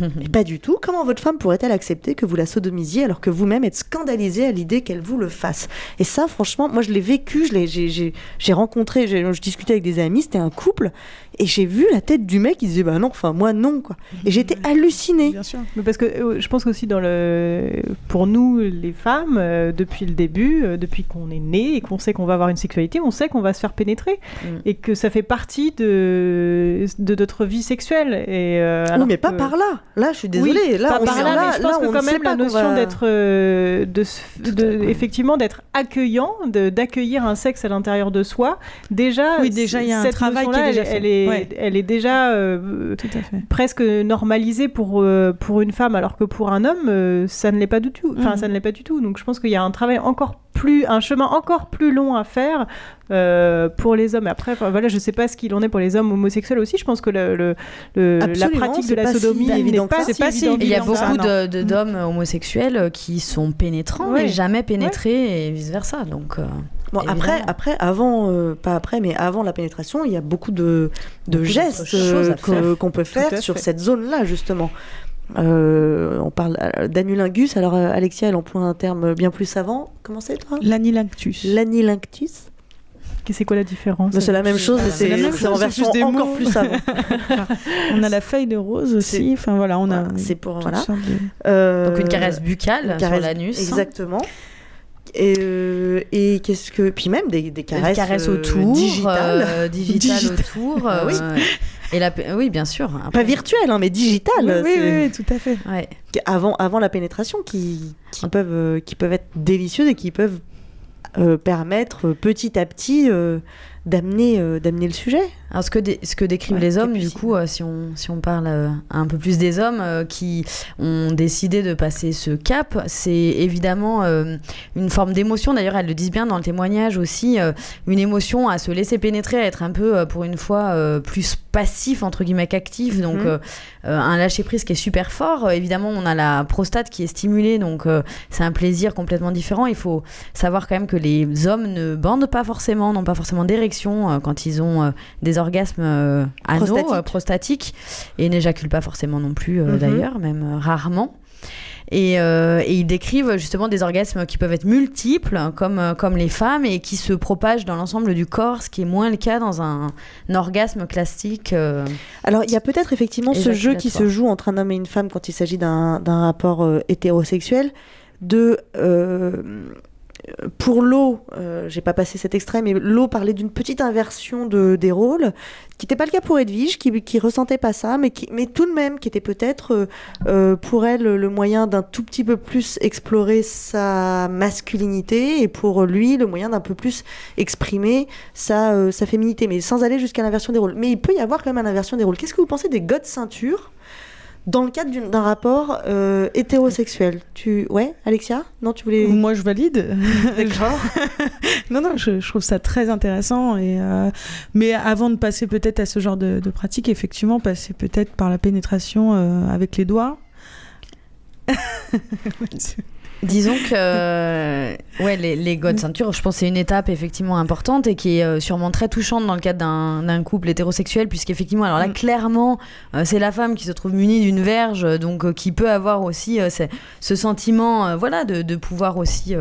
Mais pas du tout. Comment votre femme pourrait-elle accepter que vous la sodomisiez alors que vous-même êtes scandalisé à l'idée qu'elle vous le fasse? Et ça, franchement, moi je l'ai vécu, je l'ai, j'ai, rencontré, je discutais avec des amis, c'était un couple, et j'ai vu la tête du mec, il disait bah non, enfin moi non quoi. Et j'étais hallucinée. Bien sûr. Mais parce que euh, je pense dans le pour nous les femmes euh, depuis le début euh, depuis qu'on est né et qu'on sait qu'on va avoir une sexualité sexualité, on sait qu'on va se faire pénétrer Mm. et que ça fait partie de, de notre vie sexuelle. Et, euh, Oui, mais pas par là. Là, je suis désolée. Oui, là, pas on par là, là, mais je pense là, que quand même la notion va- d'être, euh, de, se- de- effectivement, d'être accueillant, d'accueillir un sexe à l'intérieur de soi, déjà, Oui, déjà, il y a un travail qui est déjà elle, fait. elle est, Ouais. elle est déjà euh, presque normalisée pour euh, pour une femme, alors que pour un homme, ça ne l'est pas du tout. Enfin, Mhm. ça ne l'est pas du tout. Donc, je pense qu'il y a un travail encore plus, un chemin encore plus long à faire euh, pour les hommes. Après, voilà, je sais pas ce qu'il en est pour les hommes homosexuels aussi. Je pense que le, le- le- la pratique de la si sodomie évident n'est pas, c'est pas si évident. Il y a beaucoup de- d'hommes homosexuels qui sont pénétrants Ouais. et jamais pénétrés et vice versa. Donc, euh, Bon, après, après, avant, euh, pas après, mais avant la pénétration, il y a beaucoup de, de Beaucoup gestes euh, qu'on peut faire sur fait. cette zone-là, justement. Euh, on parle d'anulingus. Alors, Alexia, elle emploie un terme bien plus savant. Comment c'est, toi? L'anilintus. L'anilingus. C'est quoi la différence Mais C'est la même chose, c'est mais c'est la même c'est en chose, c'est version juste des encore mots. plus savant. On a la feuille de rose aussi. Enfin voilà, on a. C'est pour- voilà. Euh, donc une caresse buccale une sur l'anus. hein. Exactement. Et, euh, et qu'est-ce que. Puis même des, des caresses, caresse euh, autour, digitales. euh, digitale Digitales. autour. Ah oui. et la, oui, bien sûr. Pas Après, virtuelles, hein, mais digitales. Oui, oui, oui, tout à fait. ouais. avant, avant la pénétration qui, qui, peuvent, qui peuvent être délicieuses et qui peuvent euh, permettre euh, petit à petit euh, d'amener d'amener le sujet. Alors ce que, dé- ce que décrivent Ouais, les hommes, du coup, si, on, si on parle un peu plus des hommes qui ont décidé de passer ce cap, c'est évidemment une forme d'émotion. D'ailleurs, elles le disent bien dans le témoignage aussi, une émotion à se laisser pénétrer, à être un peu, pour une fois, plus passif, entre guillemets, qu'actif. Donc, Mhm. euh, euh, un lâcher-prise qui est super fort. Euh, évidemment, on a la prostate qui est stimulée, donc euh, c'est un plaisir complètement différent. Il faut savoir quand même que les hommes ne bandent pas forcément, n'ont pas forcément d'érection quand ils ont des orgasmes euh, anaux, Prostatiques. et n'éjaculent pas forcément non plus, Mhm. d'ailleurs, même rarement. Et, euh, et ils décrivent justement des orgasmes qui peuvent être multiples, comme, euh, comme les femmes, et qui se propagent dans l'ensemble du corps, ce qui est moins le cas dans un, un orgasme classique. euh, Alors, il y a peut-être effectivement ce jeu qui se joue entre un homme et une femme quand il s'agit d'un rapport hétérosexuel. De. Pour l'eau, euh, j'ai pas passé cet extrait, mais l'eau parlait d'une petite inversion de, des rôles, qui n'était pas le cas pour Edwige, qui, ressentait pas ça, mais, qui, tout de même, qui était peut-être euh, euh, pour elle le moyen d'un tout petit peu plus explorer sa masculinité, et pour lui le moyen d'un peu plus exprimer sa, euh, sa féminité, mais sans aller jusqu'à l'inversion des rôles. Mais il peut y avoir quand même une inversion des rôles. Qu'est-ce que vous pensez des God ceinture dans le cadre d'un rapport euh, hétérosexuel Tu ouais, Alexia? Non, tu voulais Moi, je valide. D'accord. non, non, je, je trouve ça très intéressant. Et, euh, mais avant de passer peut-être à ce genre de, de pratique, effectivement, passer peut-être par la pénétration euh, avec les doigts. Disons que euh, ouais, les, les God ceintures, je pense que c'est une étape effectivement importante et qui est euh, sûrement très touchante dans le cadre d'un d'un couple hétérosexuel, puisqu'effectivement, alors là, Mm. clairement, euh, c'est la femme qui se trouve munie d'une verge, euh, donc euh, qui peut avoir aussi euh, ce, sentiment euh, voilà, de, de pouvoir aussi.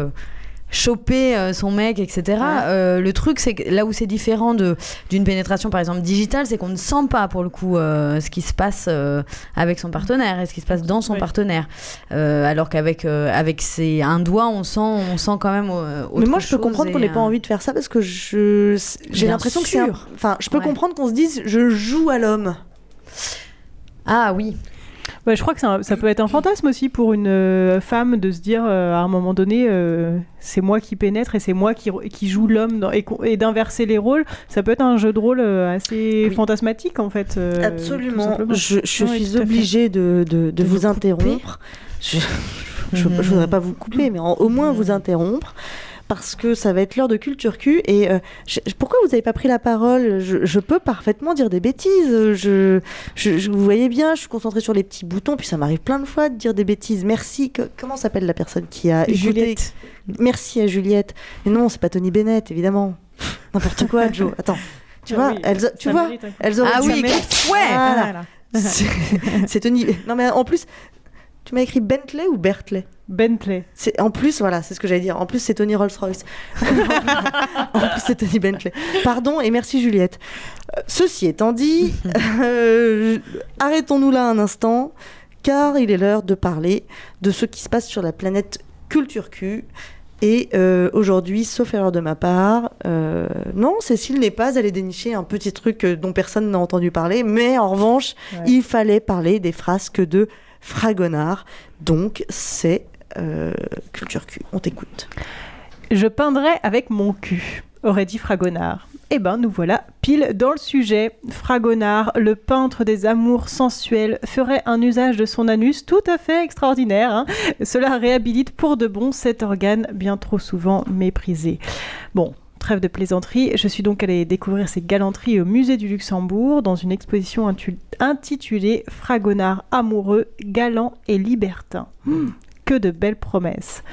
Choper euh, son mec, etc. Euh, le truc, c'est que là où c'est différent d'une pénétration, par exemple, digitale, c'est qu'on ne sent pas, pour le coup, euh, ce qui se passe euh, avec son partenaire et ce qui se passe dans son Oui. partenaire. Alors qu'avec avec ses, un doigt, on sent, on sent quand même autre Mais moi, je peux comprendre qu'on n'ait pas envie de faire ça parce que je j'ai l'impression que c'est enfin, je peux Ouais. comprendre qu'on se dise je joue à l'homme. Ah oui. Ouais, je crois que ça, ça peut être un fantasme aussi pour une euh, femme de se dire euh, à un moment donné, euh, c'est moi qui pénètre et c'est moi qui, qui joue l'homme dans- et, d'inverser les rôles. Ça peut être un jeu de rôle assez Oui. fantasmatique en fait. euh, Absolument. Je, suis obligée de, de, de De vous, interrompre. Je je ne voudrais pas vous couper, mais en- au moins vous interrompre. Parce que ça va être l'heure de culture Q. Et euh, je- pourquoi vous n'avez pas pris la parole? Je, je peux parfaitement dire des bêtises. Je, je, je- vous voyez bien, je suis concentrée sur les petits boutons. Puis ça m'arrive plein de fois de dire des bêtises. Merci. Que- comment s'appelle la personne qui a écouté? Juliette. Merci à Juliette. Mais non, c'est pas Tony Bennett, évidemment. N'importe quoi, Joe. Attends. Tu Ah vois, oui, elles, tu vois, mérite elles auraient Ah oui, Voilà. C'est c'est Tony. Non, mais en plus, tu m'as écrit Bentley ou Bertley Bentley. c'est en plus voilà c'est ce que j'allais dire en plus c'est Tony Rolls Royce en plus c'est Tony Bentley pardon et merci Juliette Euh, ceci étant dit euh, arrêtons-nous là un instant car il est l'heure de parler de ce qui se passe sur la planète Culture Q Et euh, aujourd'hui, sauf erreur de ma part, euh, non, Cécile n'est pas allée dénicher un petit truc dont personne n'a entendu parler, mais en revanche, Ouais. il fallait parler des frasques de Fragonard. Donc, c'est Culture Q. On t'écoute. Je peindrai avec mon cul, aurait dit Fragonard. Eh ben, nous voilà pile dans le sujet. Fragonard, le peintre des amours sensuels, ferait un usage de son anus tout à fait extraordinaire. hein. Cela réhabilite pour de bon cet organe bien trop souvent méprisé. Bon. Trêve de plaisanterie, je suis donc allée découvrir ces galanteries au musée du Luxembourg dans une exposition intitulée Fragonard amoureux, galant et libertin. Hmm, de belles promesses.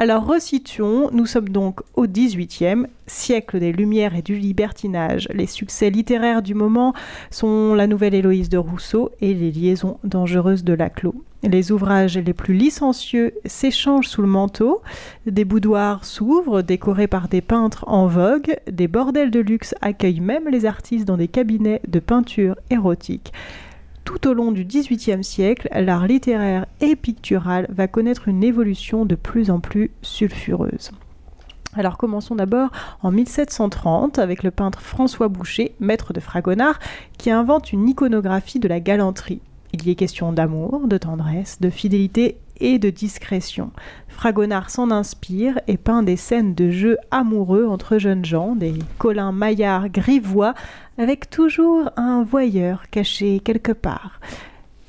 Alors resituons, nous sommes donc au XVIIIe, siècle des Lumières et du libertinage. Les succès littéraires du moment sont la nouvelle Héloïse de Rousseau et les liaisons dangereuses de Laclos. Les ouvrages les plus licencieux s'échangent sous le manteau, des boudoirs s'ouvrent, décorés par des peintres en vogue, des bordels de luxe accueillent même les artistes dans des cabinets de peinture érotique. Tout au long du XVIIIe siècle, l'art littéraire et pictural va connaître une évolution de plus en plus sulfureuse. Alors commençons d'abord en 1730 avec le peintre François Boucher, maître de Fragonard, qui invente une iconographie de la galanterie. Il y est question d'amour, de tendresse, de fidélité et de discrétion. Fragonard s'en inspire et peint des scènes de jeux amoureux entre jeunes gens, des Colin Maillard grivois, avec toujours un voyeur caché quelque part.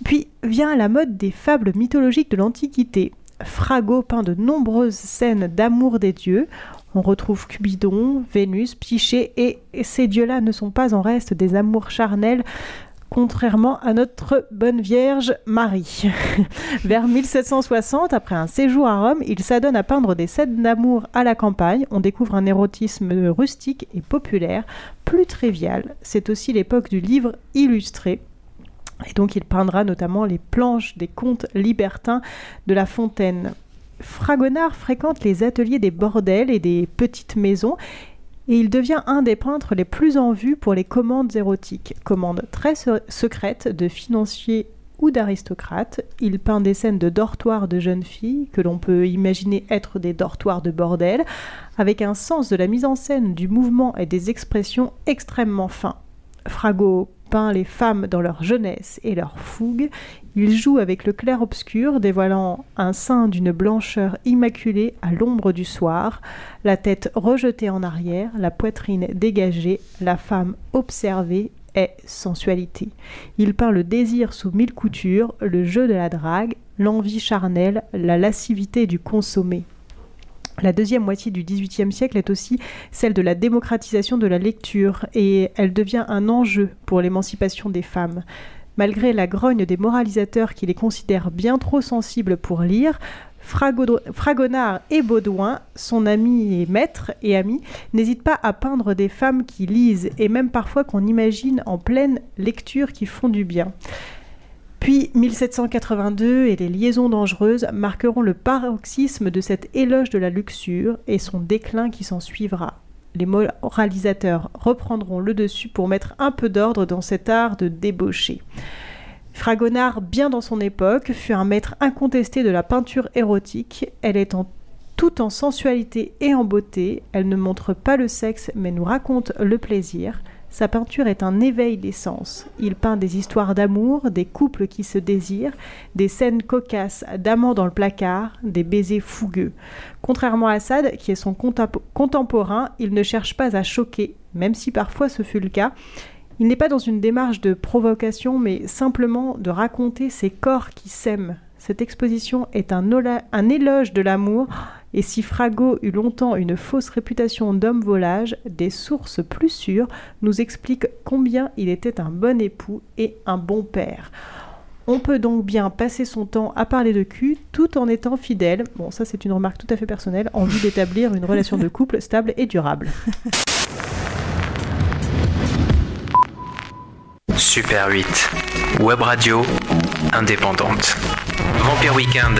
Puis vient la mode des fables mythologiques de l'Antiquité. Frago peint de nombreuses scènes d'amour des dieux. On retrouve Cupidon, Vénus, Psyché, et ces dieux-là ne sont pas en reste des amours charnels, contrairement à notre bonne Vierge Marie. Vers 1760, après un séjour à Rome, il s'adonne à peindre des scènes d'amour à la campagne. On découvre un érotisme rustique et populaire, plus trivial. C'est aussi l'époque du livre illustré. Et donc il peindra notamment les planches des contes libertins de La Fontaine. Fragonard fréquente les ateliers des bordels et des petites maisons et il devient un des peintres les plus en vue pour les commandes érotiques, commandes très se- secrètes de financiers ou d'aristocrates. Il peint des scènes de dortoirs de jeunes filles, que l'on peut imaginer être des dortoirs de bordel, avec un sens de la mise en scène, du mouvement et des expressions extrêmement fins. Frago peint les femmes dans leur jeunesse et leur fougue. Il joue avec le clair-obscur, dévoilant un sein d'une blancheur immaculée à l'ombre du soir, la tête rejetée en arrière, la poitrine dégagée, la femme observée est sensualité. Il peint le désir sous mille coutures, le jeu de la drague, l'envie charnelle, la lascivité du consommé. La deuxième moitié du XVIIIe siècle est aussi celle de la démocratisation de la lecture et elle devient un enjeu pour l'émancipation des femmes. Malgré la grogne des moralisateurs qui les considèrent bien trop sensibles pour lire, Frago- Fragonard et Baudouin, son ami et maître et ami, n'hésitent pas à peindre des femmes qui lisent et même parfois qu'on imagine en pleine lecture qui font du bien. Puis 1782 et les liaisons dangereuses marqueront le paroxysme de cet éloge de la luxure et son déclin qui s'en suivra. Les moralisateurs reprendront le dessus pour mettre un peu d'ordre dans cet art de débaucher. Fragonard, bien dans son époque, fut un maître incontesté de la peinture érotique. Elle est en tout en sensualité et en beauté. Elle ne montre pas le sexe, mais nous raconte le plaisir. Sa peinture est un éveil des sens. Il peint des histoires d'amour, des couples qui se désirent, des scènes cocasses d'amants dans le placard, des baisers fougueux. Contrairement à Sade, qui est son contemporain, il ne cherche pas à choquer, même si parfois ce fut le cas. Il n'est pas dans une démarche de provocation, mais simplement de raconter ces corps qui s'aiment. Cette exposition est un éloge de l'amour, et si Frago eut longtemps une fausse réputation d'homme volage, des sources plus sûres nous expliquent combien il était un bon époux et un bon père. On peut donc bien passer son temps à parler de cul tout en étant fidèle, bon ça c'est une remarque tout à fait personnelle, en vue d'établir une relation de couple stable et durable. Super 8. Web radio indépendante. Vampire Weekend.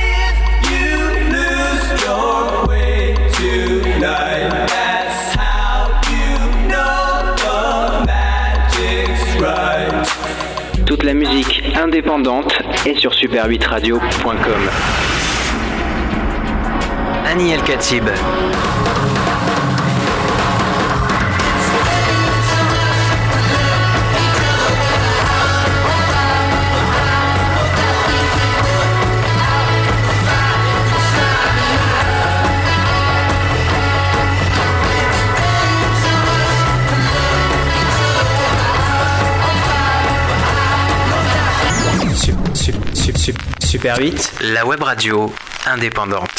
indépendante et sur super8radio.com. Annie El Khatib. Super 8, la web radio indépendante.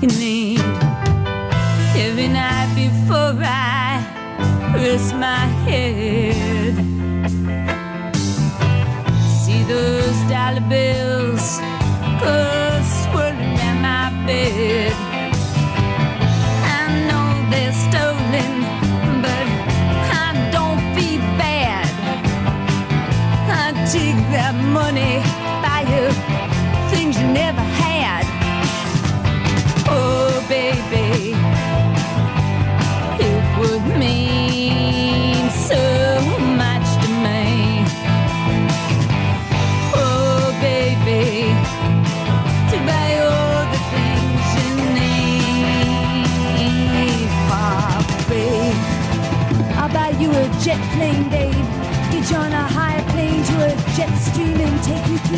you need. Every night before I rest my head, see those dollar bills go swirling at my bed. I know they're stolen, but I don't bad. I take that money.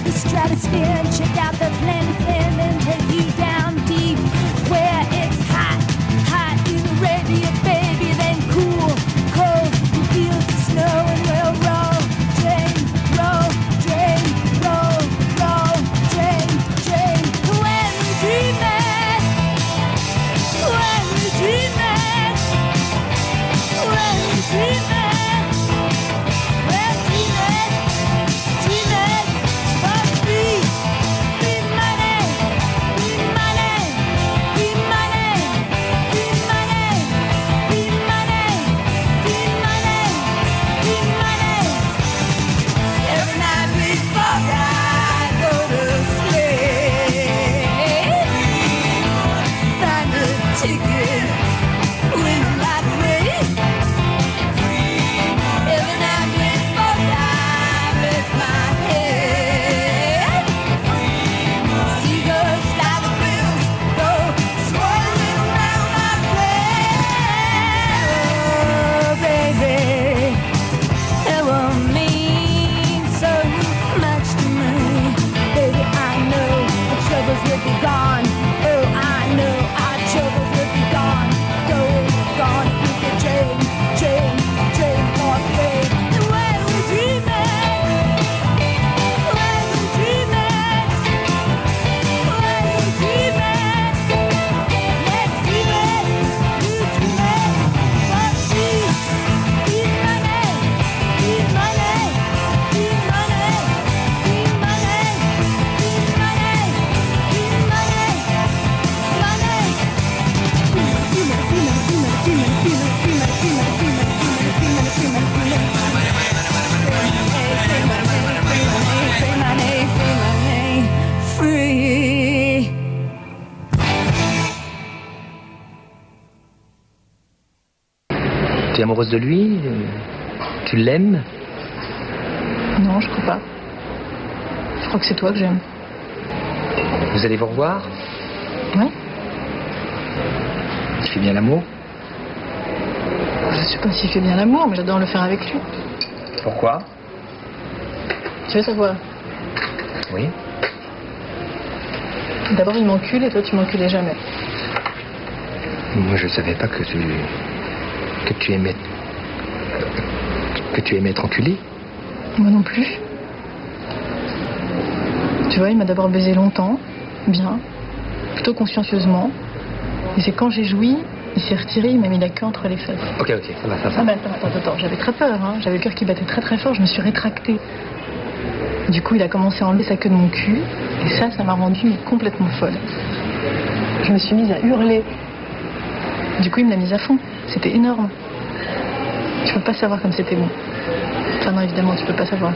the stratosphere and check out the planet and tell you down. de lui euh, Tu l'aimes? Non, je crois pas. Je crois que c'est toi que j'aime. Vous allez vous revoir? Oui. Tu fais bien l'amour? Je sais pas s'il fait bien l'amour, mais j'adore le faire avec lui. Pourquoi? Tu veux savoir? Oui. D'abord, il m'encule et toi, tu m'enculais jamais. Moi, je savais pas que tu. que tu aimais que tu aimais être enculé. Moi non plus. Tu vois, il m'a d'abord baisé longtemps, bien, plutôt consciencieusement. Et c'est quand j'ai joui, il s'est retiré, il m'a mis la queue entre les fesses. Ok, ok, ça va, ça va. Ah mais attends, attends, attends, j'avais très peur, hein. j'avais le cœur qui battait très très fort, je me suis rétractée. Du coup, il a commencé à enlever sa queue de mon cul, et ça, ça m'a rendue complètement folle. Je me suis mise à hurler. Du coup, il me l'a mise à fond. C'était énorme. Tu peux pas savoir comme c'était bon. Enfin non, évidemment, tu peux pas savoir.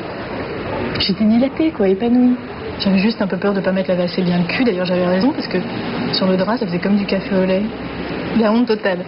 J'étais dilatée, quoi, épanouie. J'avais juste un peu peur de pas mettre la assez bien le cul. D'ailleurs, j'avais raison, parce que sur le drap, ça faisait comme du café au lait. La honte totale.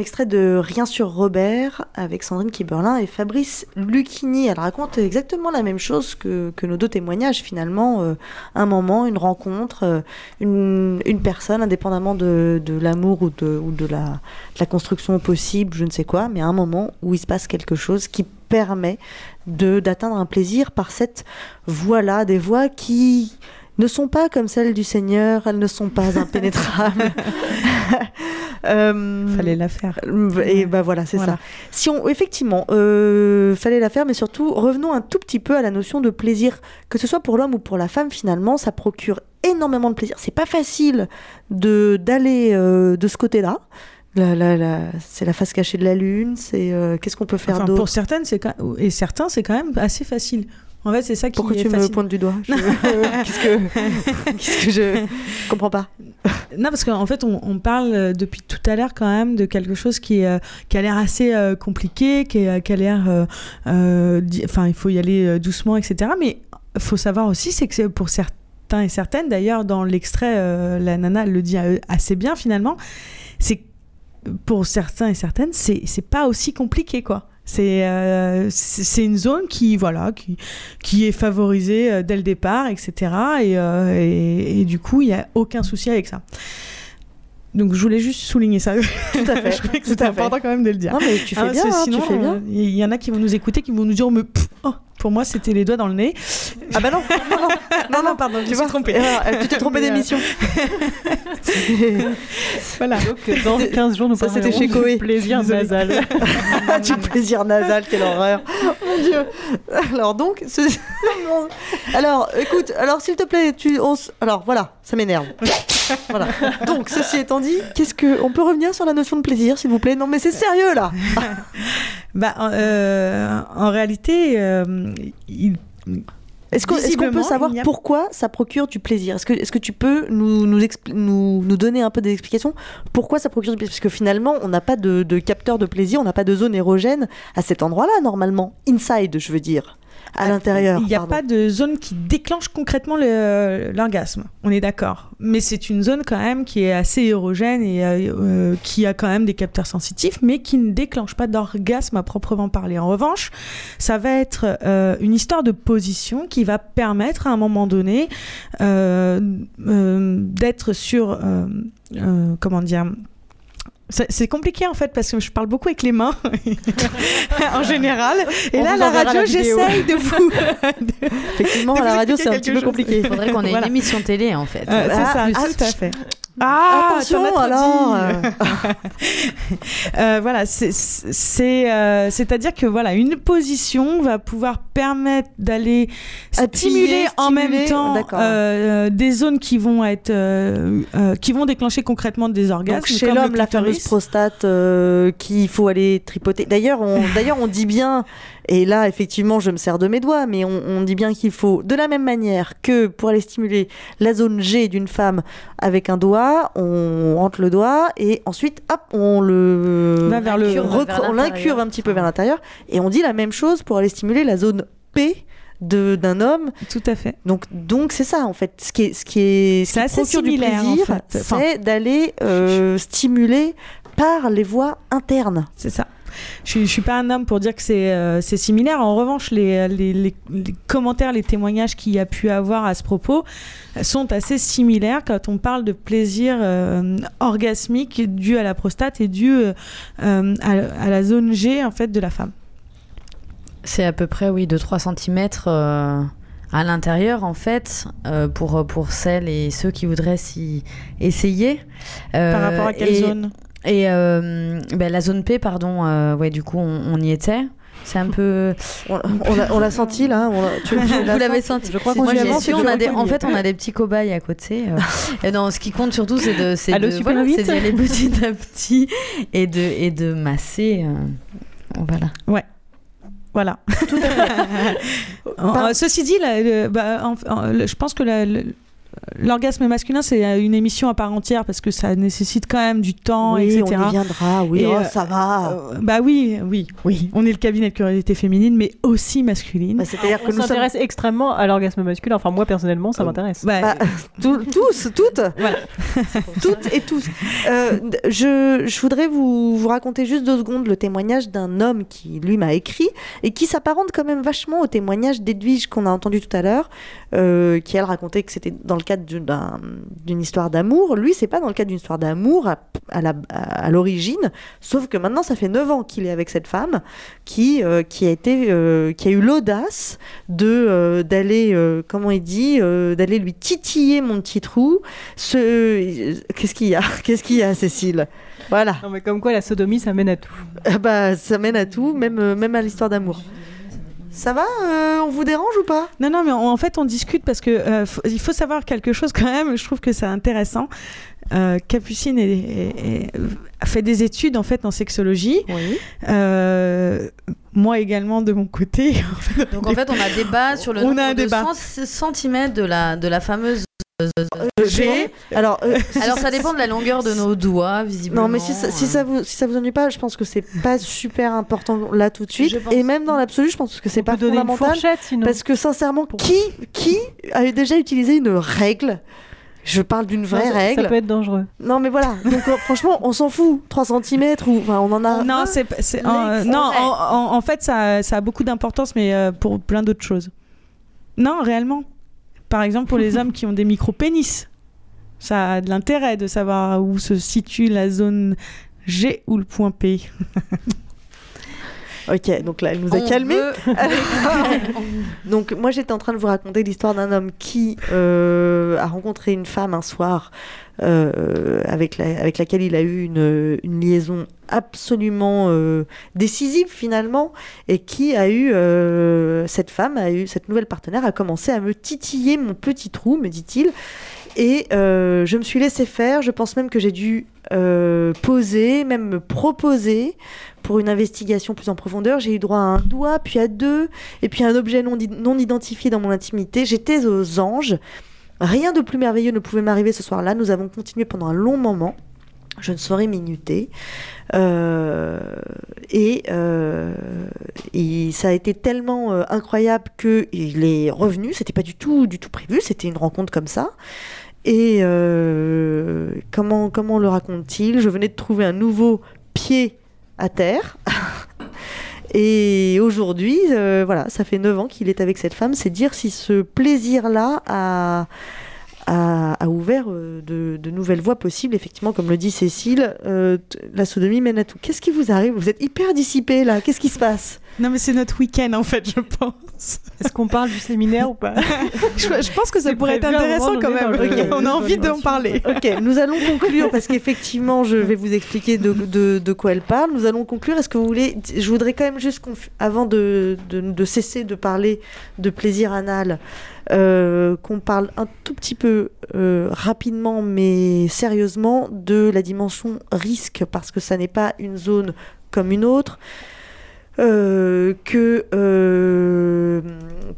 Extrait de Rien sur Robert avec Sandrine Kiberlin et Fabrice Lucchini. Elle raconte exactement la même chose que, que nos deux témoignages finalement. Euh, un moment, une rencontre, euh, une, une personne, indépendamment de, de l'amour ou, de, la, construction possible, je ne sais quoi, mais un moment où il se passe quelque chose qui permet d'atteindre un plaisir par cette voie-là, des voies qui ne sont pas comme celles du Seigneur, elles ne sont pas impénétrables. Euh, Fallait la faire. Et bah voilà, c'est Voilà. ça. Si on, effectivement, euh, fallait la faire, mais surtout, revenons un tout petit peu à la notion de plaisir, que ce soit pour l'homme ou pour la femme, finalement, ça procure énormément de plaisir. C'est pas facile de d'aller euh, de ce côté-là. La, la, la- c'est la face cachée de la lune. C'est qu'est-ce qu'on peut faire Enfin, d'autre? pour certaines, c'est et certains, c'est quand même assez facile. En fait, c'est ça qui Pourquoi est tu me facile. pointes du doigt Je- Qu'est-ce que je comprends pas Non, parce qu'en fait, on, on parle euh, depuis tout à l'heure quand même de quelque chose qui, euh, qui a l'air assez euh, compliqué, qui, est- qui a l'air. euh, Enfin, il faut y aller doucement, etc. Mais il faut savoir aussi, c'est que pour certains et certaines, d'ailleurs, dans l'extrait, la nana le dit assez bien finalement, c'est pour certains et certaines, c'est pas aussi compliqué, quoi. C'est euh, c'est une zone qui voilà qui, qui est favorisée euh, dès le départ, etc. Et, euh, et, et du coup, il n'y a aucun souci avec ça. Donc je voulais juste souligner ça. Tout à fait. je trouvais que c'était fait. important quand même de le dire. Non, mais tu fais parce bien, hein, sinon, tu fais bien. Il y en a qui vont nous écouter, qui vont nous dire oh, mais, pff, oh, pour moi c'était les doigts dans le nez. Ah bah non, non, non, non, non, pardon, tu erreur, euh, tu t'es trompé euh, d'émission. voilà. Donc dans 15 jours, nous Ça, c'était chez plaisir nasal. du plaisir nasal, quelle horreur. Mon Dieu. Alors donc, ce- alors écoute, alors s'il te plaît, tu, on s- alors voilà, ça m'énerve. Voilà. Donc ceci étant dit, qu'est-ce que, on peut revenir sur la notion de plaisir, s'il vous plaît? Non mais c'est sérieux là. Bah, euh, en réalité, euh, il- Est-ce qu'on peut savoir a- pourquoi ça procure du plaisir? Est-ce que, est-ce que tu peux nous, nous, nous, nous donner un peu des explications? Pourquoi ça procure du plaisir? Parce que finalement, on n'a pas de, de capteur de plaisir, on n'a pas de zone érogène à cet endroit-là, normalement. Inside, je veux dire. À l'intérieur. Il n'y a pardon. pas de zone qui déclenche concrètement l'orgasme, on est d'accord. Mais c'est une zone quand même qui est assez érogène et euh, euh, qui a quand même des capteurs sensitifs, mais qui ne déclenche pas d'orgasme à proprement parler. En revanche, ça va être euh, une histoire de position qui va permettre à un moment donné euh, d'être sur... comment dire c'est compliqué en fait parce que je parle beaucoup avec les mains en général et On là la radio j'essaye de vous Effectivement, à la radio, c'est un petit peu compliqué. Il faudrait qu'on ait Voilà. une émission télé en fait. Euh, c'est Ah, ça, plus. tout à fait. Ah, Attention, alors. Euh, voilà, c'est c'est euh, c'est-à-dire que voilà, une position va pouvoir permettre d'aller stimuler en même temps d'accord. euh, des zones qui vont être euh, euh, qui vont déclencher concrètement des orgasmes. Donc chez l'homme, la fameuse prostate euh, qu'il faut aller tripoter. D'ailleurs, on, d'ailleurs, on dit bien, et là, effectivement, je me sers de mes doigts, mais on, on dit bien qu'il faut, de la même manière que pour aller stimuler la zone G d'une femme avec un doigt, on rentre le doigt et ensuite, hop, on le Va vers le- recre- vers on l'incurve un petit peu vers l'intérieur, et on dit la même chose pour aller stimuler la zone P de d'un homme. Tout à fait. Donc donc c'est ça en fait. Ce qui est ce qui est ce qui procure du en plaisir, fait. Enfin, c'est d'aller euh, stimuler par les voies internes. C'est ça. Je, je suis pas un homme pour dire que c'est euh, similaire. En revanche, les, les, les- les commentaires, les témoignages qu'il y a pu avoir à ce propos sont assez similaires quand on parle de plaisir euh, orgasmique dû à la prostate et dû euh, euh, à, à la zone G en fait de la femme. C'est à peu près, oui, de 3 cm à l'intérieur, en fait, euh, pour, pour celles et ceux qui voudraient s'y essayer. Euh, Par rapport à quelle et- zone? Et euh, ben, la zone P, pardon, euh, ouais, du coup, on, on y était. C'est un peu. On, on l'a- senti là. on tu- Vous l'avez senti. Je crois Moi, qu'on on a des- en fait, on a des petits cobayes à côté. euh. et non, ce qui compte surtout, c'est de, c'est voilà, d'y aller petit à petit et de, et de masser. euh, Voilà. Ouais. Voilà. En- euh, ceci dit, le- bah, en- en- le- je pense que la- le- l'orgasme masculin, c'est euh, une émission à part entière parce que ça nécessite quand même du temps, Oui, etc. on y viendra. Oui, Et, oh, euh, ça va. Euh, bah oui, oui, oui. On est le cabinet de curiosité féminine, mais aussi masculine. Bah, C'est-à-dire On que nous sommes s'intéresse extrêmement à l'orgasme masculin. Enfin, moi, personnellement, ça m'intéresse. Bah, tous, tous, toutes, toutes et tous. Euh, je, je voudrais vous, vous raconter juste deux secondes le témoignage d'un homme qui, lui, m'a écrit et qui s'apparente quand même vachement au témoignage d'Edwige qu'on a entendu tout à l'heure, euh, qui elle racontait que c'était dans le cadre d'une- d'un- d'une histoire d'amour. Lui, c'est pas dans le cadre d'une histoire d'amour à, l'origine, sauf que maintenant, ça fait 9 ans qu'il est avec cette femme qui, euh, qui, a, été, euh, qui a eu l'audace de euh, d'aller, comment il dit, d'aller lui titiller mon petit trou. Ce... Qu'est-ce qu'il y a? Qu'est-ce qu'il y a, Cécile? Voilà. Non, mais comme quoi, la sodomie, ça mène à tout. Ah bah, ça mène à tout, même, même à l'histoire d'amour. Ça va euh, On vous dérange ou pas? Non, non, mais on- en fait, on discute parce que euh, faut- il faut savoir quelque chose quand même. Je trouve que c'est intéressant. Euh, Capucine est- est- est- a fait des études en fait en sexologie. Euh, moi également de mon côté. Donc en fait, on a débat sur le On a nombre un de débat. cent- centimètres de la, de la fameuse. G. Alors, euh, Alors ça dépend de la longueur de nos doigts, visiblement. Non, mais si ça, si ça vous si ça vous ennuie pas, je pense que c'est pas super important là tout de suite. Et même dans l'absolu, je pense que c'est pas fondamental. sinon. Parce que sincèrement, qui qui a déjà utilisé une règle? Je parle d'une vraie Non, ça- règle. Ça peut être dangereux. Non, mais voilà. Donc euh, franchement, on s'en fout. 3 cm ou enfin, on en a. Non, c'est euh, non en, en- en fait, ça, ça a beaucoup d'importance, mais euh, pour plein d'autres choses. Non, réellement. Par exemple, pour les hommes qui ont des micro-pénis, ça a de l'intérêt de savoir où se situe la zone G ou le point P. Ok, donc là, elle nous a veut- donc moi, j'étais en train de vous raconter l'histoire d'un homme qui euh, a rencontré une femme un soir euh, avec, la- avec laquelle il a eu une, une liaison absolument euh, décisive finalement et qui a eu cette femme a eu cette nouvelle partenaire a commencé à me titiller mon petit trou me dit-il et euh, je me suis laissé faire je pense même que j'ai dû euh, poser même me proposer pour une investigation plus en profondeur j'ai eu droit à un doigt puis à deux et puis à un objet non, non identifié dans mon intimité j'étais aux anges Rien de plus merveilleux ne pouvait m'arriver ce soir-là. Nous avons continué pendant un long moment. Je ne saurais minuter. Euh, et, ça a été tellement incroyable que il est revenu. C'était pas du tout, du tout prévu. C'était une rencontre comme ça. Et euh, comment, comment le raconte-t-il? Je venais de trouver un nouveau pied à terre. Et aujourd'hui, euh, voilà, ça fait 9 ans qu'il est avec cette femme. C'est dire si ce plaisir-là a, a, a ouvert euh, de, de nouvelles voies possibles. Effectivement, comme le dit Cécile, euh, la sodomie mène à tout. Qu'est-ce qui vous arrive? Vous êtes hyper dissipé là. Qu'est-ce qui se passe? Non, mais c'est notre week-end en fait, je pense. Est-ce qu'on parle du séminaire ou pas? Je, je pense que ça pourrait être intéressant quand même. On a envie d'en parler. Ok, nous allons conclure parce qu'effectivement, je vais vous expliquer de, de, de quoi elle parle. Nous allons conclure. Est-ce que vous voulez Je voudrais quand même juste, avant de, de, de cesser de parler de plaisir anal, euh, qu'on parle un tout petit peu euh, rapidement, mais sérieusement, de la dimension risque parce que ça n'est pas une zone comme une autre. Euh, que euh,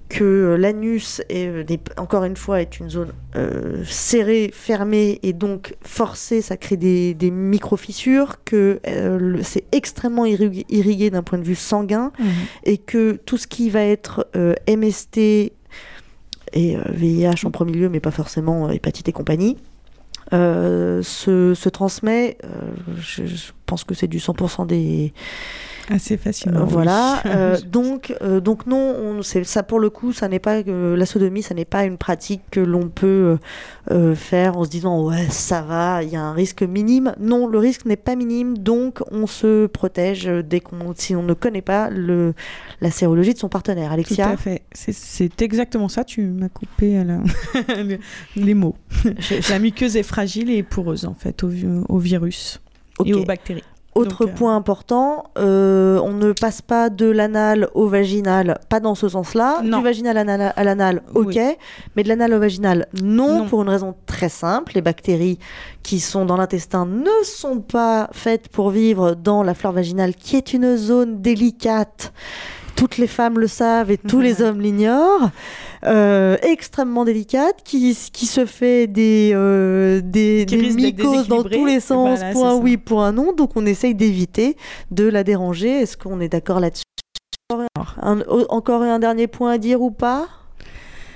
que l'anus est, encore une fois est une zone euh, serrée, fermée et donc forcée, ça crée des, des micro fissures, que le- c'est extrêmement irrigué, irrigué d'un point de vue sanguin et que tout ce qui va être MST et euh, VIH en premier lieu, mais pas forcément euh, hépatite et compagnie, euh, se, transmet. euh, je, je pense que c'est du 100% des, Assez facilement. Oui. voilà. euh, donc, euh, donc non, on, ça pour le coup, ça n'est pas euh, la sodomie, ça n'est pas une pratique que l'on peut faire en se disant ouais ça va, il y a un risque minime. Non, le risque n'est pas minime, donc on se protège dès qu'on, si on ne connaît pas le la sérologie de son partenaire. Tout Alexia, à fait. C'est- exactement ça. Tu m'as coupé la- les mots. la muqueuse est fragile et poreuse en fait au, vi- au virus et aux bactéries. Autre Donc, euh, point important, euh, on ne passe pas de l'anal au vaginal, pas dans ce sens-là. Du vaginal à l'anal- à l'anal, ok. Oui. Mais de l'anal au vaginal, non, Non. pour une raison très simple. Les bactéries qui sont dans l'intestin ne sont pas faites pour vivre dans la flore vaginale, qui est une zone délicate. Toutes les femmes le savent et tous les hommes l'ignorent. Euh, extrêmement délicate, qui, qui se fait des, euh, des, des mycoses dans tous les sens, Voilà, point oui, point non. Donc on essaye d'éviter de la déranger. Est-ce qu'on est d'accord là-dessus? Un- Encore un dernier point à dire ou pas?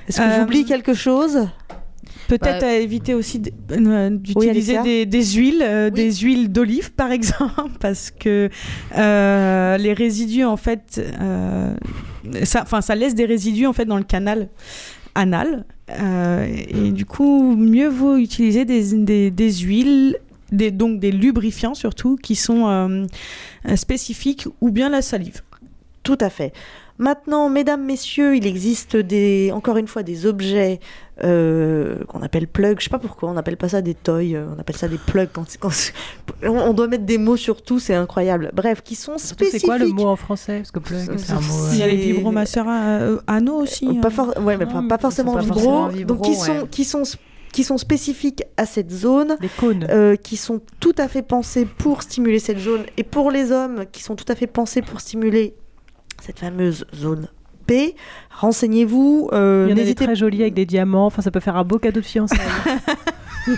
Est-ce que Euh, j'oublie quelque chose? Peut-être Bah, à éviter aussi euh, d'utiliser des, des huiles, euh, des huiles d'olive par exemple, parce que euh, les résidus en fait, euh, ça, laisse des résidus en fait dans le canal anal, et du coup mieux vaut utiliser des, des, des huiles. Des, donc des lubrifiants surtout qui sont euh, spécifiques ou bien la salive. Tout à fait. Maintenant, mesdames, messieurs, il existe des, encore une fois des objets euh, qu'on appelle plugs. Je sais pas pourquoi on n'appelle pas ça des toys, euh, on appelle ça des plugs. Quand, quand on, on doit mettre des mots sur tout, c'est incroyable. Bref, qui sont spécifiques. c'est quoi le mot en français Parce que plug, c'est un mot. euh, Il y a les vibromasseurs euh, anneaux aussi. Pas, hein. for- ouais, mais pas, pas forcément pas vibro, forcément vibro, donc qui ouais. sont qui sont qui sont spécifiques à cette zone, Des cônes. euh, qui sont tout à fait pensés pour stimuler cette zone, et pour les hommes qui sont tout à fait pensés pour stimuler cette fameuse zone P. Renseignez-vous, euh, Il y en a des très jolis avec des diamants. Enfin, ça peut faire un beau cadeau de fiançailles.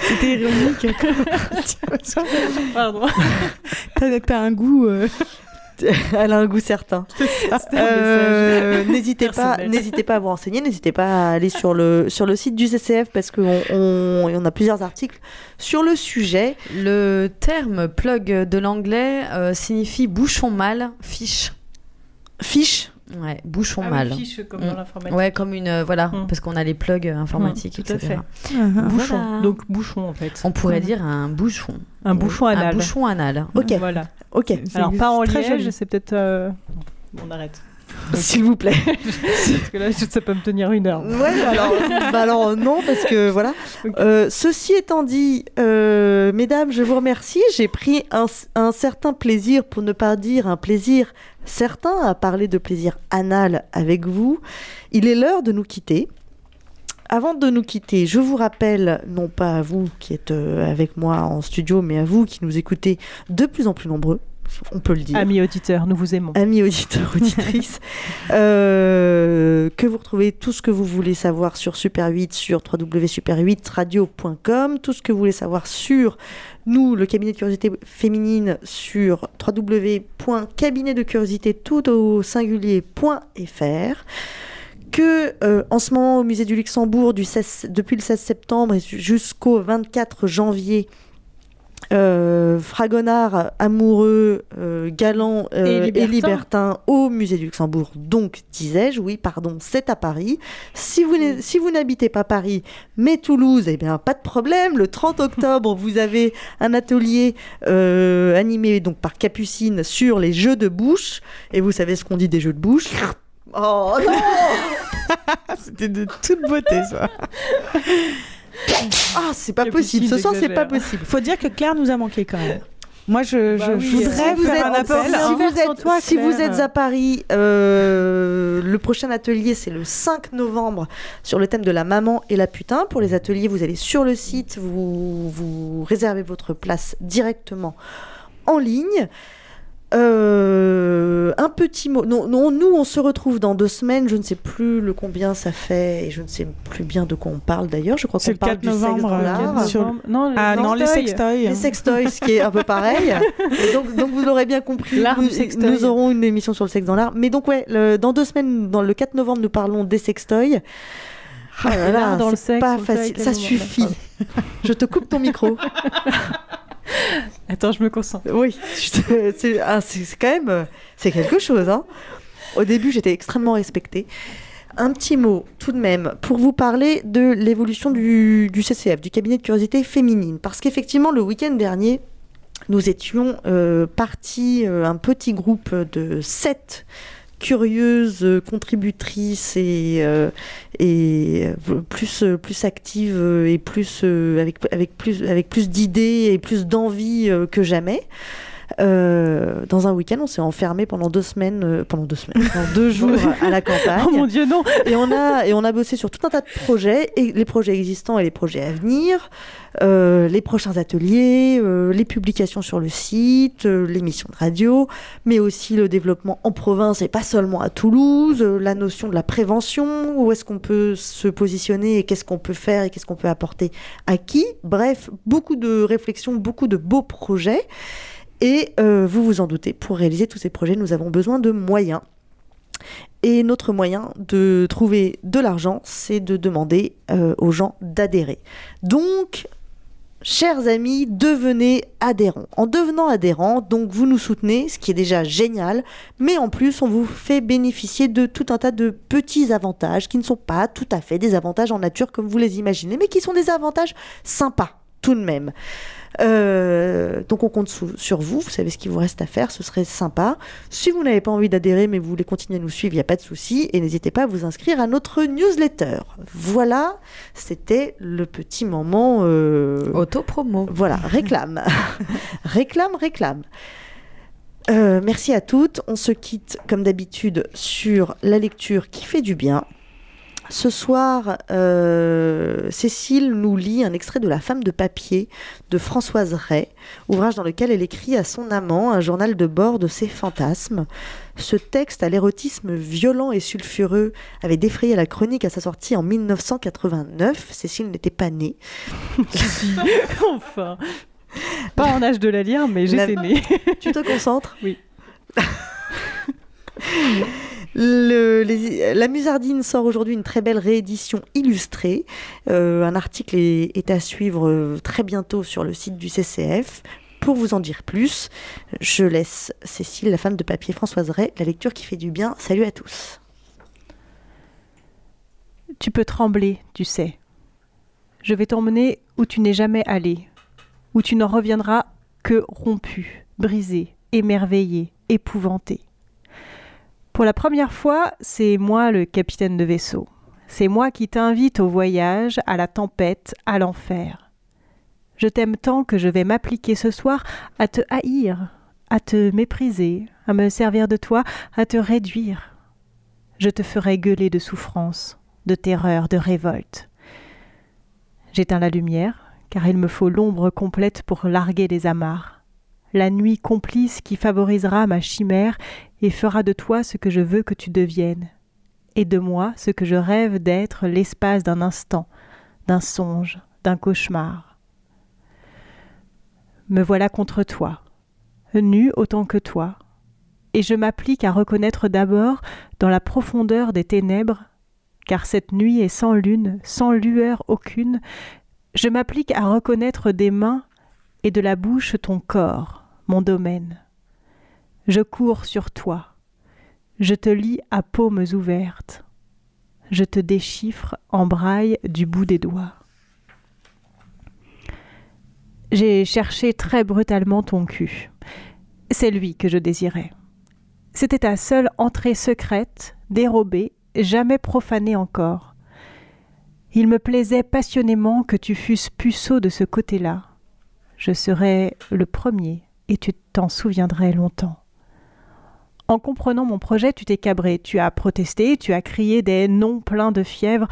C'était ironique. Pardon. T'as t'as un goût. euh, Elle a un goût certain. Euh, n'hésitez pas, n'hésitez pas à vous renseigner, n'hésitez pas à aller sur le sur le site du CCF parce qu'on on, on a plusieurs articles sur le sujet. Le terme plug de l'anglais euh, signifie bouchon mâle, fiche. Fiche. Ouais, bouchon Ah oui, mâle. fiche, comme Mm. dans l'informatique. Ouais, comme une euh, voilà, Mm. parce qu'on a les plugs euh, informatiques, Mm, tout à etc. fait. Ah, Bouchon. Voilà. Donc bouchon en fait. On pourrait Mm. dire un bouchon. Un bouchon anal. Un bouchon anal. Ok, Voilà. ok. Alors pas en très liège, c'est peut-être. euh, On arrête. S'il vous plaît. Parce que là, ça peut me tenir une heure. Ouais, bah alors, bah alors, non, parce que voilà. Euh, ceci étant dit, euh, mesdames, je vous remercie. J'ai pris un, un certain plaisir, pour ne pas dire un plaisir certain, à parler de plaisir anal avec vous. Il est l'heure de nous quitter. Avant de nous quitter, je vous rappelle, non pas à vous qui êtes euh, avec moi en studio, mais à vous qui nous écoutez de plus en plus nombreux, on peut le dire. Amis auditeurs, nous vous aimons. amis auditeurs, auditrices, euh, que vous retrouvez tout ce que vous voulez savoir sur Super 8, sur www.super8radio.com, tout ce que vous voulez savoir sur nous, le cabinet de curiosité féminine, sur www.cabinetdecuriosité tout au singulier.fr que euh, en ce moment au musée du Luxembourg du 16 depuis le 16 septembre jusqu'au 24 janvier euh, Fragonard amoureux, euh, galant euh, Et et, libertin. au musée du Luxembourg. Donc, disais-je, oui, pardon, c'est à Paris. Si vous, si vous n'habitez pas Paris, mais Toulouse, eh bien, pas de problème. Le 30 octobre, vous avez un atelier animé donc par Capucine sur les jeux de bouche. Et vous savez ce qu'on dit des jeux de bouche? Oh non C'était de toute beauté ça. Ah, c'est pas possible. Ce soir, c'est pas possible. Faut dire que Claire nous a manqué quand même. Moi, je, Bah je- oui, je voudrais vous faire êtes- un appel. si vous êtes, toi, si vous êtes à Paris, euh, le prochain atelier c'est le 5 novembre sur le thème de la maman et la putain. Pour les ateliers, vous allez sur le site, vous, vous réservez votre place directement en ligne. Euh, un petit mot. Non, non, nous, on se retrouve dans deux semaines. Je ne sais plus le combien ça fait et je ne sais plus bien de quoi on parle d'ailleurs. Je crois C'est qu'on le parle 4 du sexe novembre, dans euh, l'art. sur- Non, Ah non, les sextoys. Les sextoys, ce qui est un peu pareil. Et donc, donc vous l'aurez bien compris, L'art nous, du sextoy. nous aurons une émission sur le sexe dans l'art. Mais donc ouais, le- dans deux semaines, dans le 4 novembre, nous parlons des sextoys. Ah là là, dans le c'est sexe, pas facile. Ça suffit. Je te coupe ton micro. Attends, je me concentre. Oui, c'est ah, c'est- quand même euh, c'est quelque chose. Hein. Au début, j'étais extrêmement respectée. Un petit mot tout de même pour vous parler de l'évolution du, du CCF, du cabinet de curiosité féminine. Parce qu'effectivement, le week-end dernier, nous étions euh, partis, euh, un petit groupe de sept curieuses euh, contributrices et, euh, euh, plus, plus actives euh, et plus, avec, avec plus, avec plus d'idées et plus d'envie que jamais. Euh, dans un week-end, on s'est enfermé pendant deux semaines, euh, pendant deux semaines, pendant deux jours à la campagne. Oh mon Dieu, non Et on a et on a bossé sur tout un tas de projets, et les projets existants et les projets à venir, euh, les prochains ateliers, euh, les publications sur le site, euh, l'émission de radio, mais aussi le développement en province et pas seulement à Toulouse, euh, la notion de la prévention, où est-ce qu'on peut se positionner et qu'est-ce qu'on peut faire et qu'est-ce qu'on peut apporter à qui. Bref, beaucoup de réflexions, beaucoup de beaux projets. Et euh, vous vous en doutez, pour réaliser tous ces projets, nous avons besoin de moyens. Et notre moyen de trouver de l'argent, c'est de demander euh, aux gens d'adhérer. Donc, chers amis, devenez adhérents. En devenant adhérents, donc vous nous soutenez, ce qui est déjà génial, mais en plus, on vous fait bénéficier de tout un tas de petits avantages qui ne sont pas tout à fait des avantages en nature comme vous les imaginez, mais qui sont des avantages sympas tout de même. Euh, donc on compte sur vous, vous savez ce qu'il vous reste à faire, ce serait sympa. Si vous n'avez pas envie d'adhérer mais vous voulez continuer à nous suivre, il n'y a pas de souci. Et n'hésitez pas à vous inscrire à notre newsletter. Voilà, c'était le petit moment... Euh... Auto-promo. Voilà, réclame. réclame, réclame. Euh, merci à toutes. On se quitte comme d'habitude sur la lecture qui fait du bien. Ce soir, euh, Cécile nous lit un extrait de La femme de papier de Françoise Ray, ouvrage dans lequel elle écrit à son amant un journal de bord de ses fantasmes. Ce texte, à l'érotisme violent et sulfureux, avait défrayé la chronique à sa sortie en 1989. Cécile n'était pas née. enfin. Pas en âge de la lire, mais j'étais La- née. Tu te concentres? Oui. La Musardine sort aujourd'hui une très belle réédition illustrée. Euh, un article est, est à suivre euh, très bientôt sur le site du CCF. Pour vous en dire plus, je laisse Cécile, la femme de papier Françoise Ray, la lecture qui fait du bien. Salut à tous. Tu peux trembler, tu sais. Je vais t'emmener où tu n'es jamais allé, où tu n'en reviendras que rompu, brisé, émerveillé, épouvanté. Pour la première fois, c'est moi le capitaine de vaisseau. C'est moi qui t'invite au voyage, à la tempête, à l'enfer. Je t'aime tant que je vais m'appliquer ce soir à te haïr, à te mépriser, à me servir de toi, à te réduire. Je te ferai gueuler de souffrance, de terreur, de révolte. J'éteins la lumière, car il me faut l'ombre complète pour larguer les amarres. La nuit complice qui favorisera ma chimère et fera de toi ce que je veux que tu deviennes, et de moi ce que je rêve d'être l'espace d'un instant, d'un songe, d'un cauchemar. Me voilà contre toi, nu autant que toi, et je m'applique à reconnaître d'abord, dans la profondeur des ténèbres, car cette nuit est sans lune, sans lueur aucune, je m'applique à reconnaître des mains et de la bouche ton corps, mon domaine. Je cours sur toi, je te lis à paumes ouvertes, je te déchiffre en braille du bout des doigts. J'ai cherché très brutalement ton cul. C'est lui que je désirais. C'était ta seule entrée secrète, dérobée, jamais profanée encore. Il me plaisait passionnément que tu fusses puceau de ce côté-là. Je serais le premier, et tu t'en souviendrais longtemps. En comprenant mon projet, tu t'es cabré, tu as protesté, tu as crié des noms pleins de fièvre.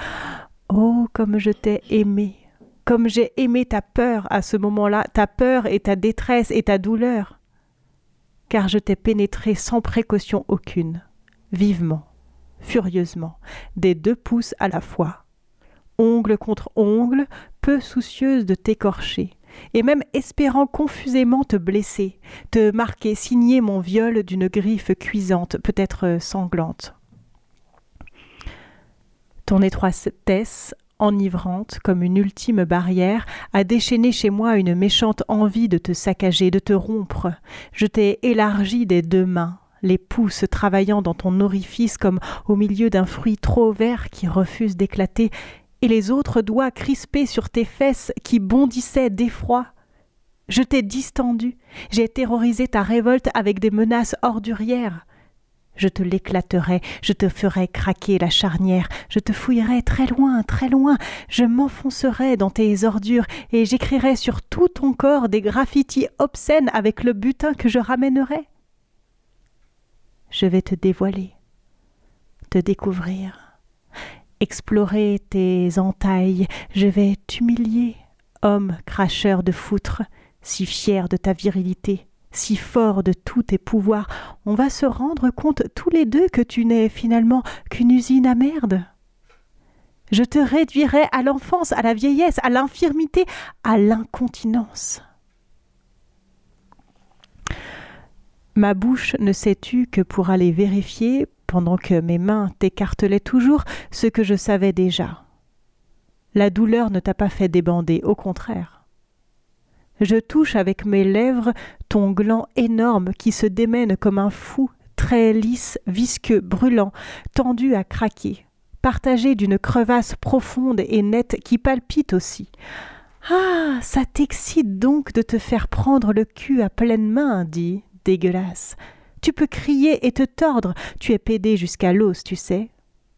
Oh, comme je t'ai aimé, comme j'ai aimé ta peur à ce moment-là, ta peur et ta détresse et ta douleur. Car je t'ai pénétré sans précaution aucune, vivement, furieusement, des deux pouces à la fois, ongle contre ongle, peu soucieuse de t'écorcher, et même espérant confusément te blesser, te marquer, signer mon viol d'une griffe cuisante, peut-être sanglante. Ton étroitesse enivrante comme une ultime barrière, a déchaîné chez moi une méchante envie de te saccager, de te rompre. Je t'ai élargi des deux mains, les pouces travaillant dans ton orifice comme au milieu d'un fruit trop vert qui refuse d'éclater, les autres doigts crispés sur tes fesses qui bondissaient d'effroi. Je t'ai distendu, j'ai terrorisé ta révolte avec des menaces ordurières. Je te l'éclaterai, je te ferai craquer la charnière, je te fouillerai très loin, très loin, je m'enfoncerai dans tes ordures et j'écrirai sur tout ton corps des graffitis obscènes avec le butin que je ramènerai. Je vais te dévoiler, te découvrir, explorer tes entailles, je vais t'humilier, homme cracheur de foutre, si fier de ta virilité si fort de tous tes pouvoirs, on va se rendre compte tous les deux que tu n'es finalement qu'une usine à merde. Je te réduirai à l'enfance, à la vieillesse, à l'infirmité, à l'incontinence. Ma bouche ne s'est tue que pour aller vérifier, pendant que mes mains t'écartelaient toujours, ce que je savais déjà. La douleur ne t'a pas fait débander, au contraire. Je touche avec mes lèvres ton gland énorme qui se démène comme un fou, très lisse, visqueux, brûlant, tendu à craquer, partagé d'une crevasse profonde et nette qui palpite aussi. Ah. Ça t'excite donc de te faire prendre le cul à pleine main, dit, dégueulasse. Tu peux crier et te tordre, tu es pédé jusqu'à l'os, tu sais.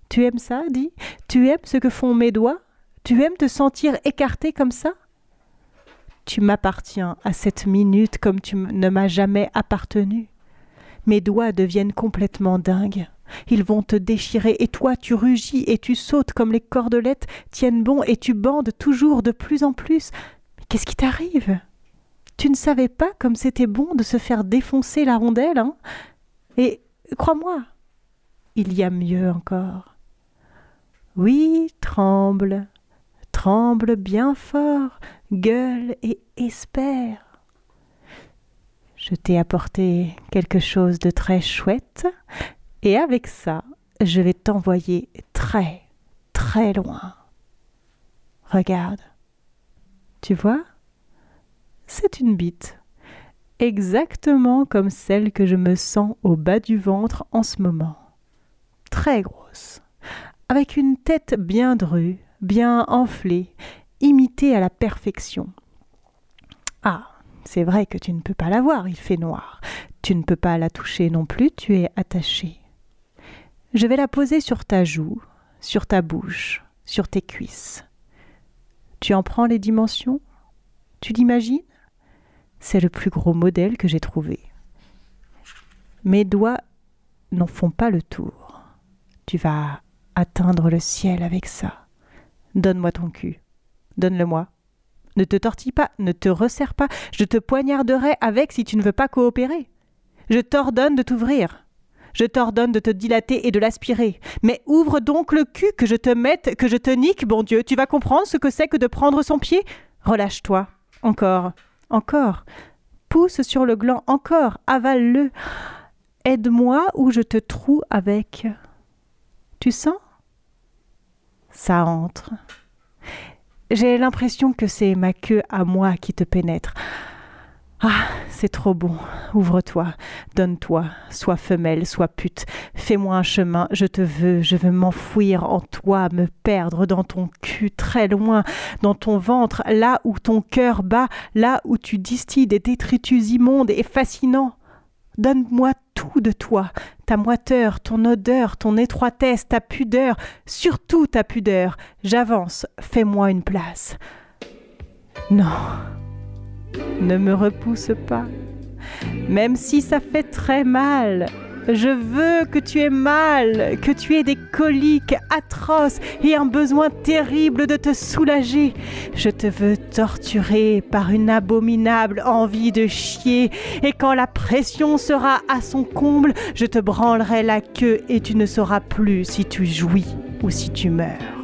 Tu aimes ça, dit Tu aimes ce que font mes doigts? Tu aimes te sentir écarté comme ça? Tu m'appartiens à cette minute comme tu ne m'as jamais appartenu. Mes doigts deviennent complètement dingues. Ils vont te déchirer, et toi tu rugis et tu sautes comme les cordelettes tiennent bon et tu bandes toujours de plus en plus. Qu'est-ce qui t'arrive? Tu ne savais pas comme c'était bon de se faire défoncer la rondelle, hein Et crois-moi, il y a mieux encore. Oui, tremble, tremble bien fort, gueule et espère. Je t'ai apporté quelque chose de très chouette, et avec ça, je vais t'envoyer très, très loin. Regarde. Tu vois? C'est une bite, exactement comme celle que je me sens au bas du ventre en ce moment. Très grosse, avec une tête bien drue, bien enflée imité à la perfection. Ah, c'est vrai que tu ne peux pas la voir, il fait noir. Tu ne peux pas la toucher non plus, tu es attaché. Je vais la poser sur ta joue, sur ta bouche, sur tes cuisses. Tu en prends les dimensions? Tu l'imagines? C'est le plus gros modèle que j'ai trouvé. Mes doigts n'en font pas le tour. Tu vas atteindre le ciel avec ça. Donne-moi ton cul. Donne-le-moi. Ne te tortille pas, ne te resserre pas, je te poignarderai avec si tu ne veux pas coopérer. Je t'ordonne de t'ouvrir. Je t'ordonne de te dilater et de l'aspirer. Mais ouvre donc le cul, que je te mette, que je te nique, bon Dieu. Tu vas comprendre ce que c'est que de prendre son pied Relâche-toi. Encore. Encore. Pousse sur le gland. Encore. Avale-le. Aide-moi ou je te troue avec. Tu sens? Ça entre. J'ai l'impression que c'est ma queue à moi qui te pénètre. Ah, c'est trop bon. Ouvre-toi, donne-toi, sois femelle, sois pute. Fais-moi un chemin, je te veux, je veux m'enfouir en toi, me perdre dans ton cul très loin, dans ton ventre, là où ton cœur bat, là où tu distilles des détritus immondes et fascinants. Donne-moi tout de toi, ta moiteur, ton odeur, ton étroitesse, ta pudeur, surtout ta pudeur. J'avance, fais-moi une place. Non, ne me repousse pas, même si ça fait très mal. Je veux que tu aies mal, que tu aies des coliques atroces et un besoin terrible de te soulager. Je te veux torturer par une abominable envie de chier, et quand la pression sera à son comble, je te branlerai la queue et tu ne sauras plus si tu jouis ou si tu meurs.